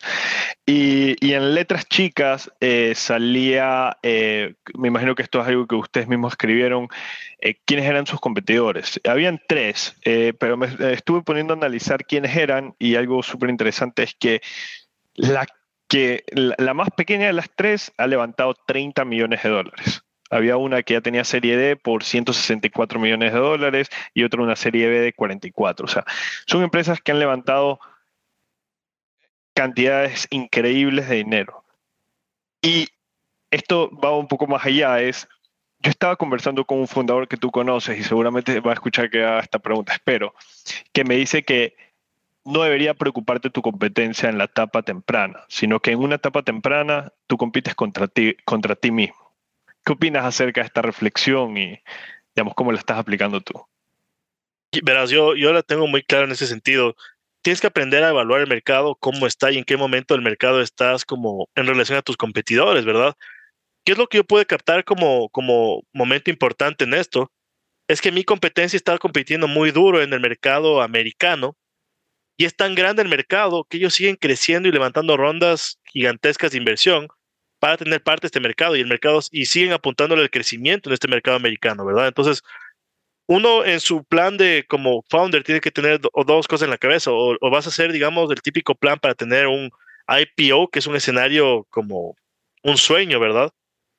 Y, y en letras chicas eh, salía, eh, me imagino que esto es algo que ustedes mismos escribieron, eh, quiénes eran sus competidores. Habían tres, eh, pero me estuve poniendo a analizar quiénes eran y algo súper interesante es que la, que la, la más pequeña de las tres ha levantado 30 millones de dólares. Había una que ya tenía serie D por 164 millones de dólares y otra una serie B de 44. O sea, son empresas que han levantado cantidades increíbles de dinero. Y esto va un poco más allá, es, yo estaba conversando con un fundador que tú conoces y seguramente va a escuchar que haga esta pregunta, espero, que me dice que no debería preocuparte tu competencia en la etapa temprana, sino que en una etapa temprana tú compites contra ti, contra ti mismo. ¿Qué opinas acerca de esta reflexión y, digamos, cómo la estás aplicando tú? Verás, yo, yo la tengo muy clara en ese sentido. Tienes que aprender a evaluar el mercado, cómo está y en qué momento del mercado estás como en relación a tus competidores, ¿verdad? ¿Qué es lo que yo puedo captar como, como momento importante en esto? Es que mi competencia está compitiendo muy duro en el mercado americano y es tan grande el mercado que ellos siguen creciendo y levantando rondas gigantescas de inversión para tener parte de este mercado y el mercado y siguen apuntándole al crecimiento en este mercado americano, ¿verdad? Entonces, uno en su plan de como founder tiene que tener do- dos cosas en la cabeza, o, vas a hacer, digamos, el típico plan para tener un IPO, que es un escenario como un sueño, ¿verdad?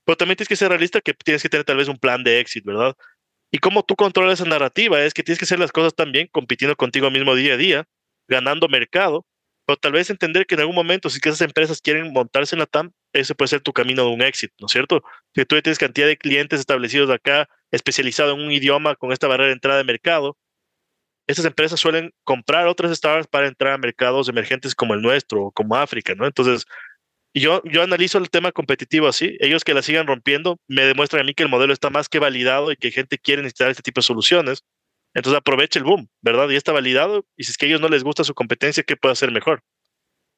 Pero también tienes que ser realista que tienes que tener tal vez un plan de éxito, ¿verdad? Y cómo tú controlas esa narrativa es que tienes que hacer las cosas también compitiendo contigo mismo día a día, ganando mercado, pero tal vez entender que en algún momento, si esas empresas quieren montarse en la TAM, ese puede ser tu camino de un éxito, ¿no es cierto? Que tú tienes cantidad de clientes establecidos acá, especializado en un idioma con esta barrera de entrada de mercado. Estas empresas suelen comprar otras startups para entrar a mercados emergentes como el nuestro o como África, ¿no? Entonces, yo, yo analizo el tema competitivo así. Ellos que la sigan rompiendo me demuestran a mí que el modelo está más que validado y que gente quiere instalar este tipo de soluciones. Entonces aproveche el boom, ¿verdad? Y está validado. Y si es que a ellos no les gusta su competencia, ¿qué puede hacer mejor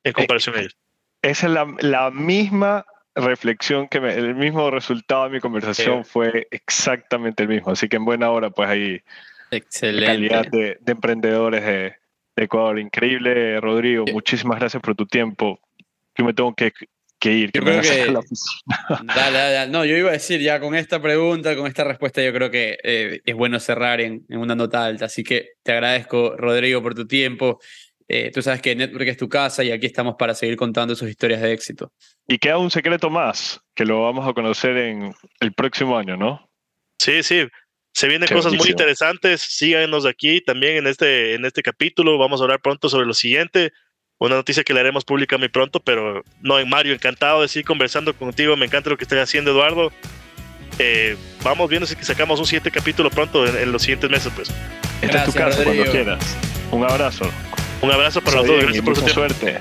en comparación a ellos? Esa es la, la misma reflexión que me, el mismo resultado de mi conversación fue exactamente el mismo. Así que en buena hora, pues ahí Excelente. calidad de, de emprendedores de, de Ecuador. Increíble, Rodrigo. Muchísimas gracias por tu tiempo. Yo me tengo que, que ir. que Yo me creo a la oficina. Dale, dale, dale. No, yo iba a decir ya con esta pregunta, con esta respuesta, yo creo que eh, es bueno cerrar en, en una nota alta. Así que te agradezco, Rodrigo, por tu tiempo. Eh, tú sabes que Network es tu casa y aquí estamos para seguir contando sus historias de éxito. Y queda un secreto más, que lo vamos a conocer en el próximo año, ¿no? Sí, sí. Se vienen cosas muy interesantes. Síganos aquí también en este, en este capítulo. Vamos a hablar pronto sobre lo siguiente. Una noticia que le haremos pública muy pronto, pero no, en Mario, encantado de seguir conversando contigo. Me encanta lo que estás haciendo, Eduardo. Eh, vamos viendo si que sacamos un siguiente capítulo pronto en, en los siguientes meses, pues. Esta es tu Gracias, casa Rodrigo. cuando quieras. Un abrazo. Un abrazo para los dos. Gracias por su tiempo. suerte.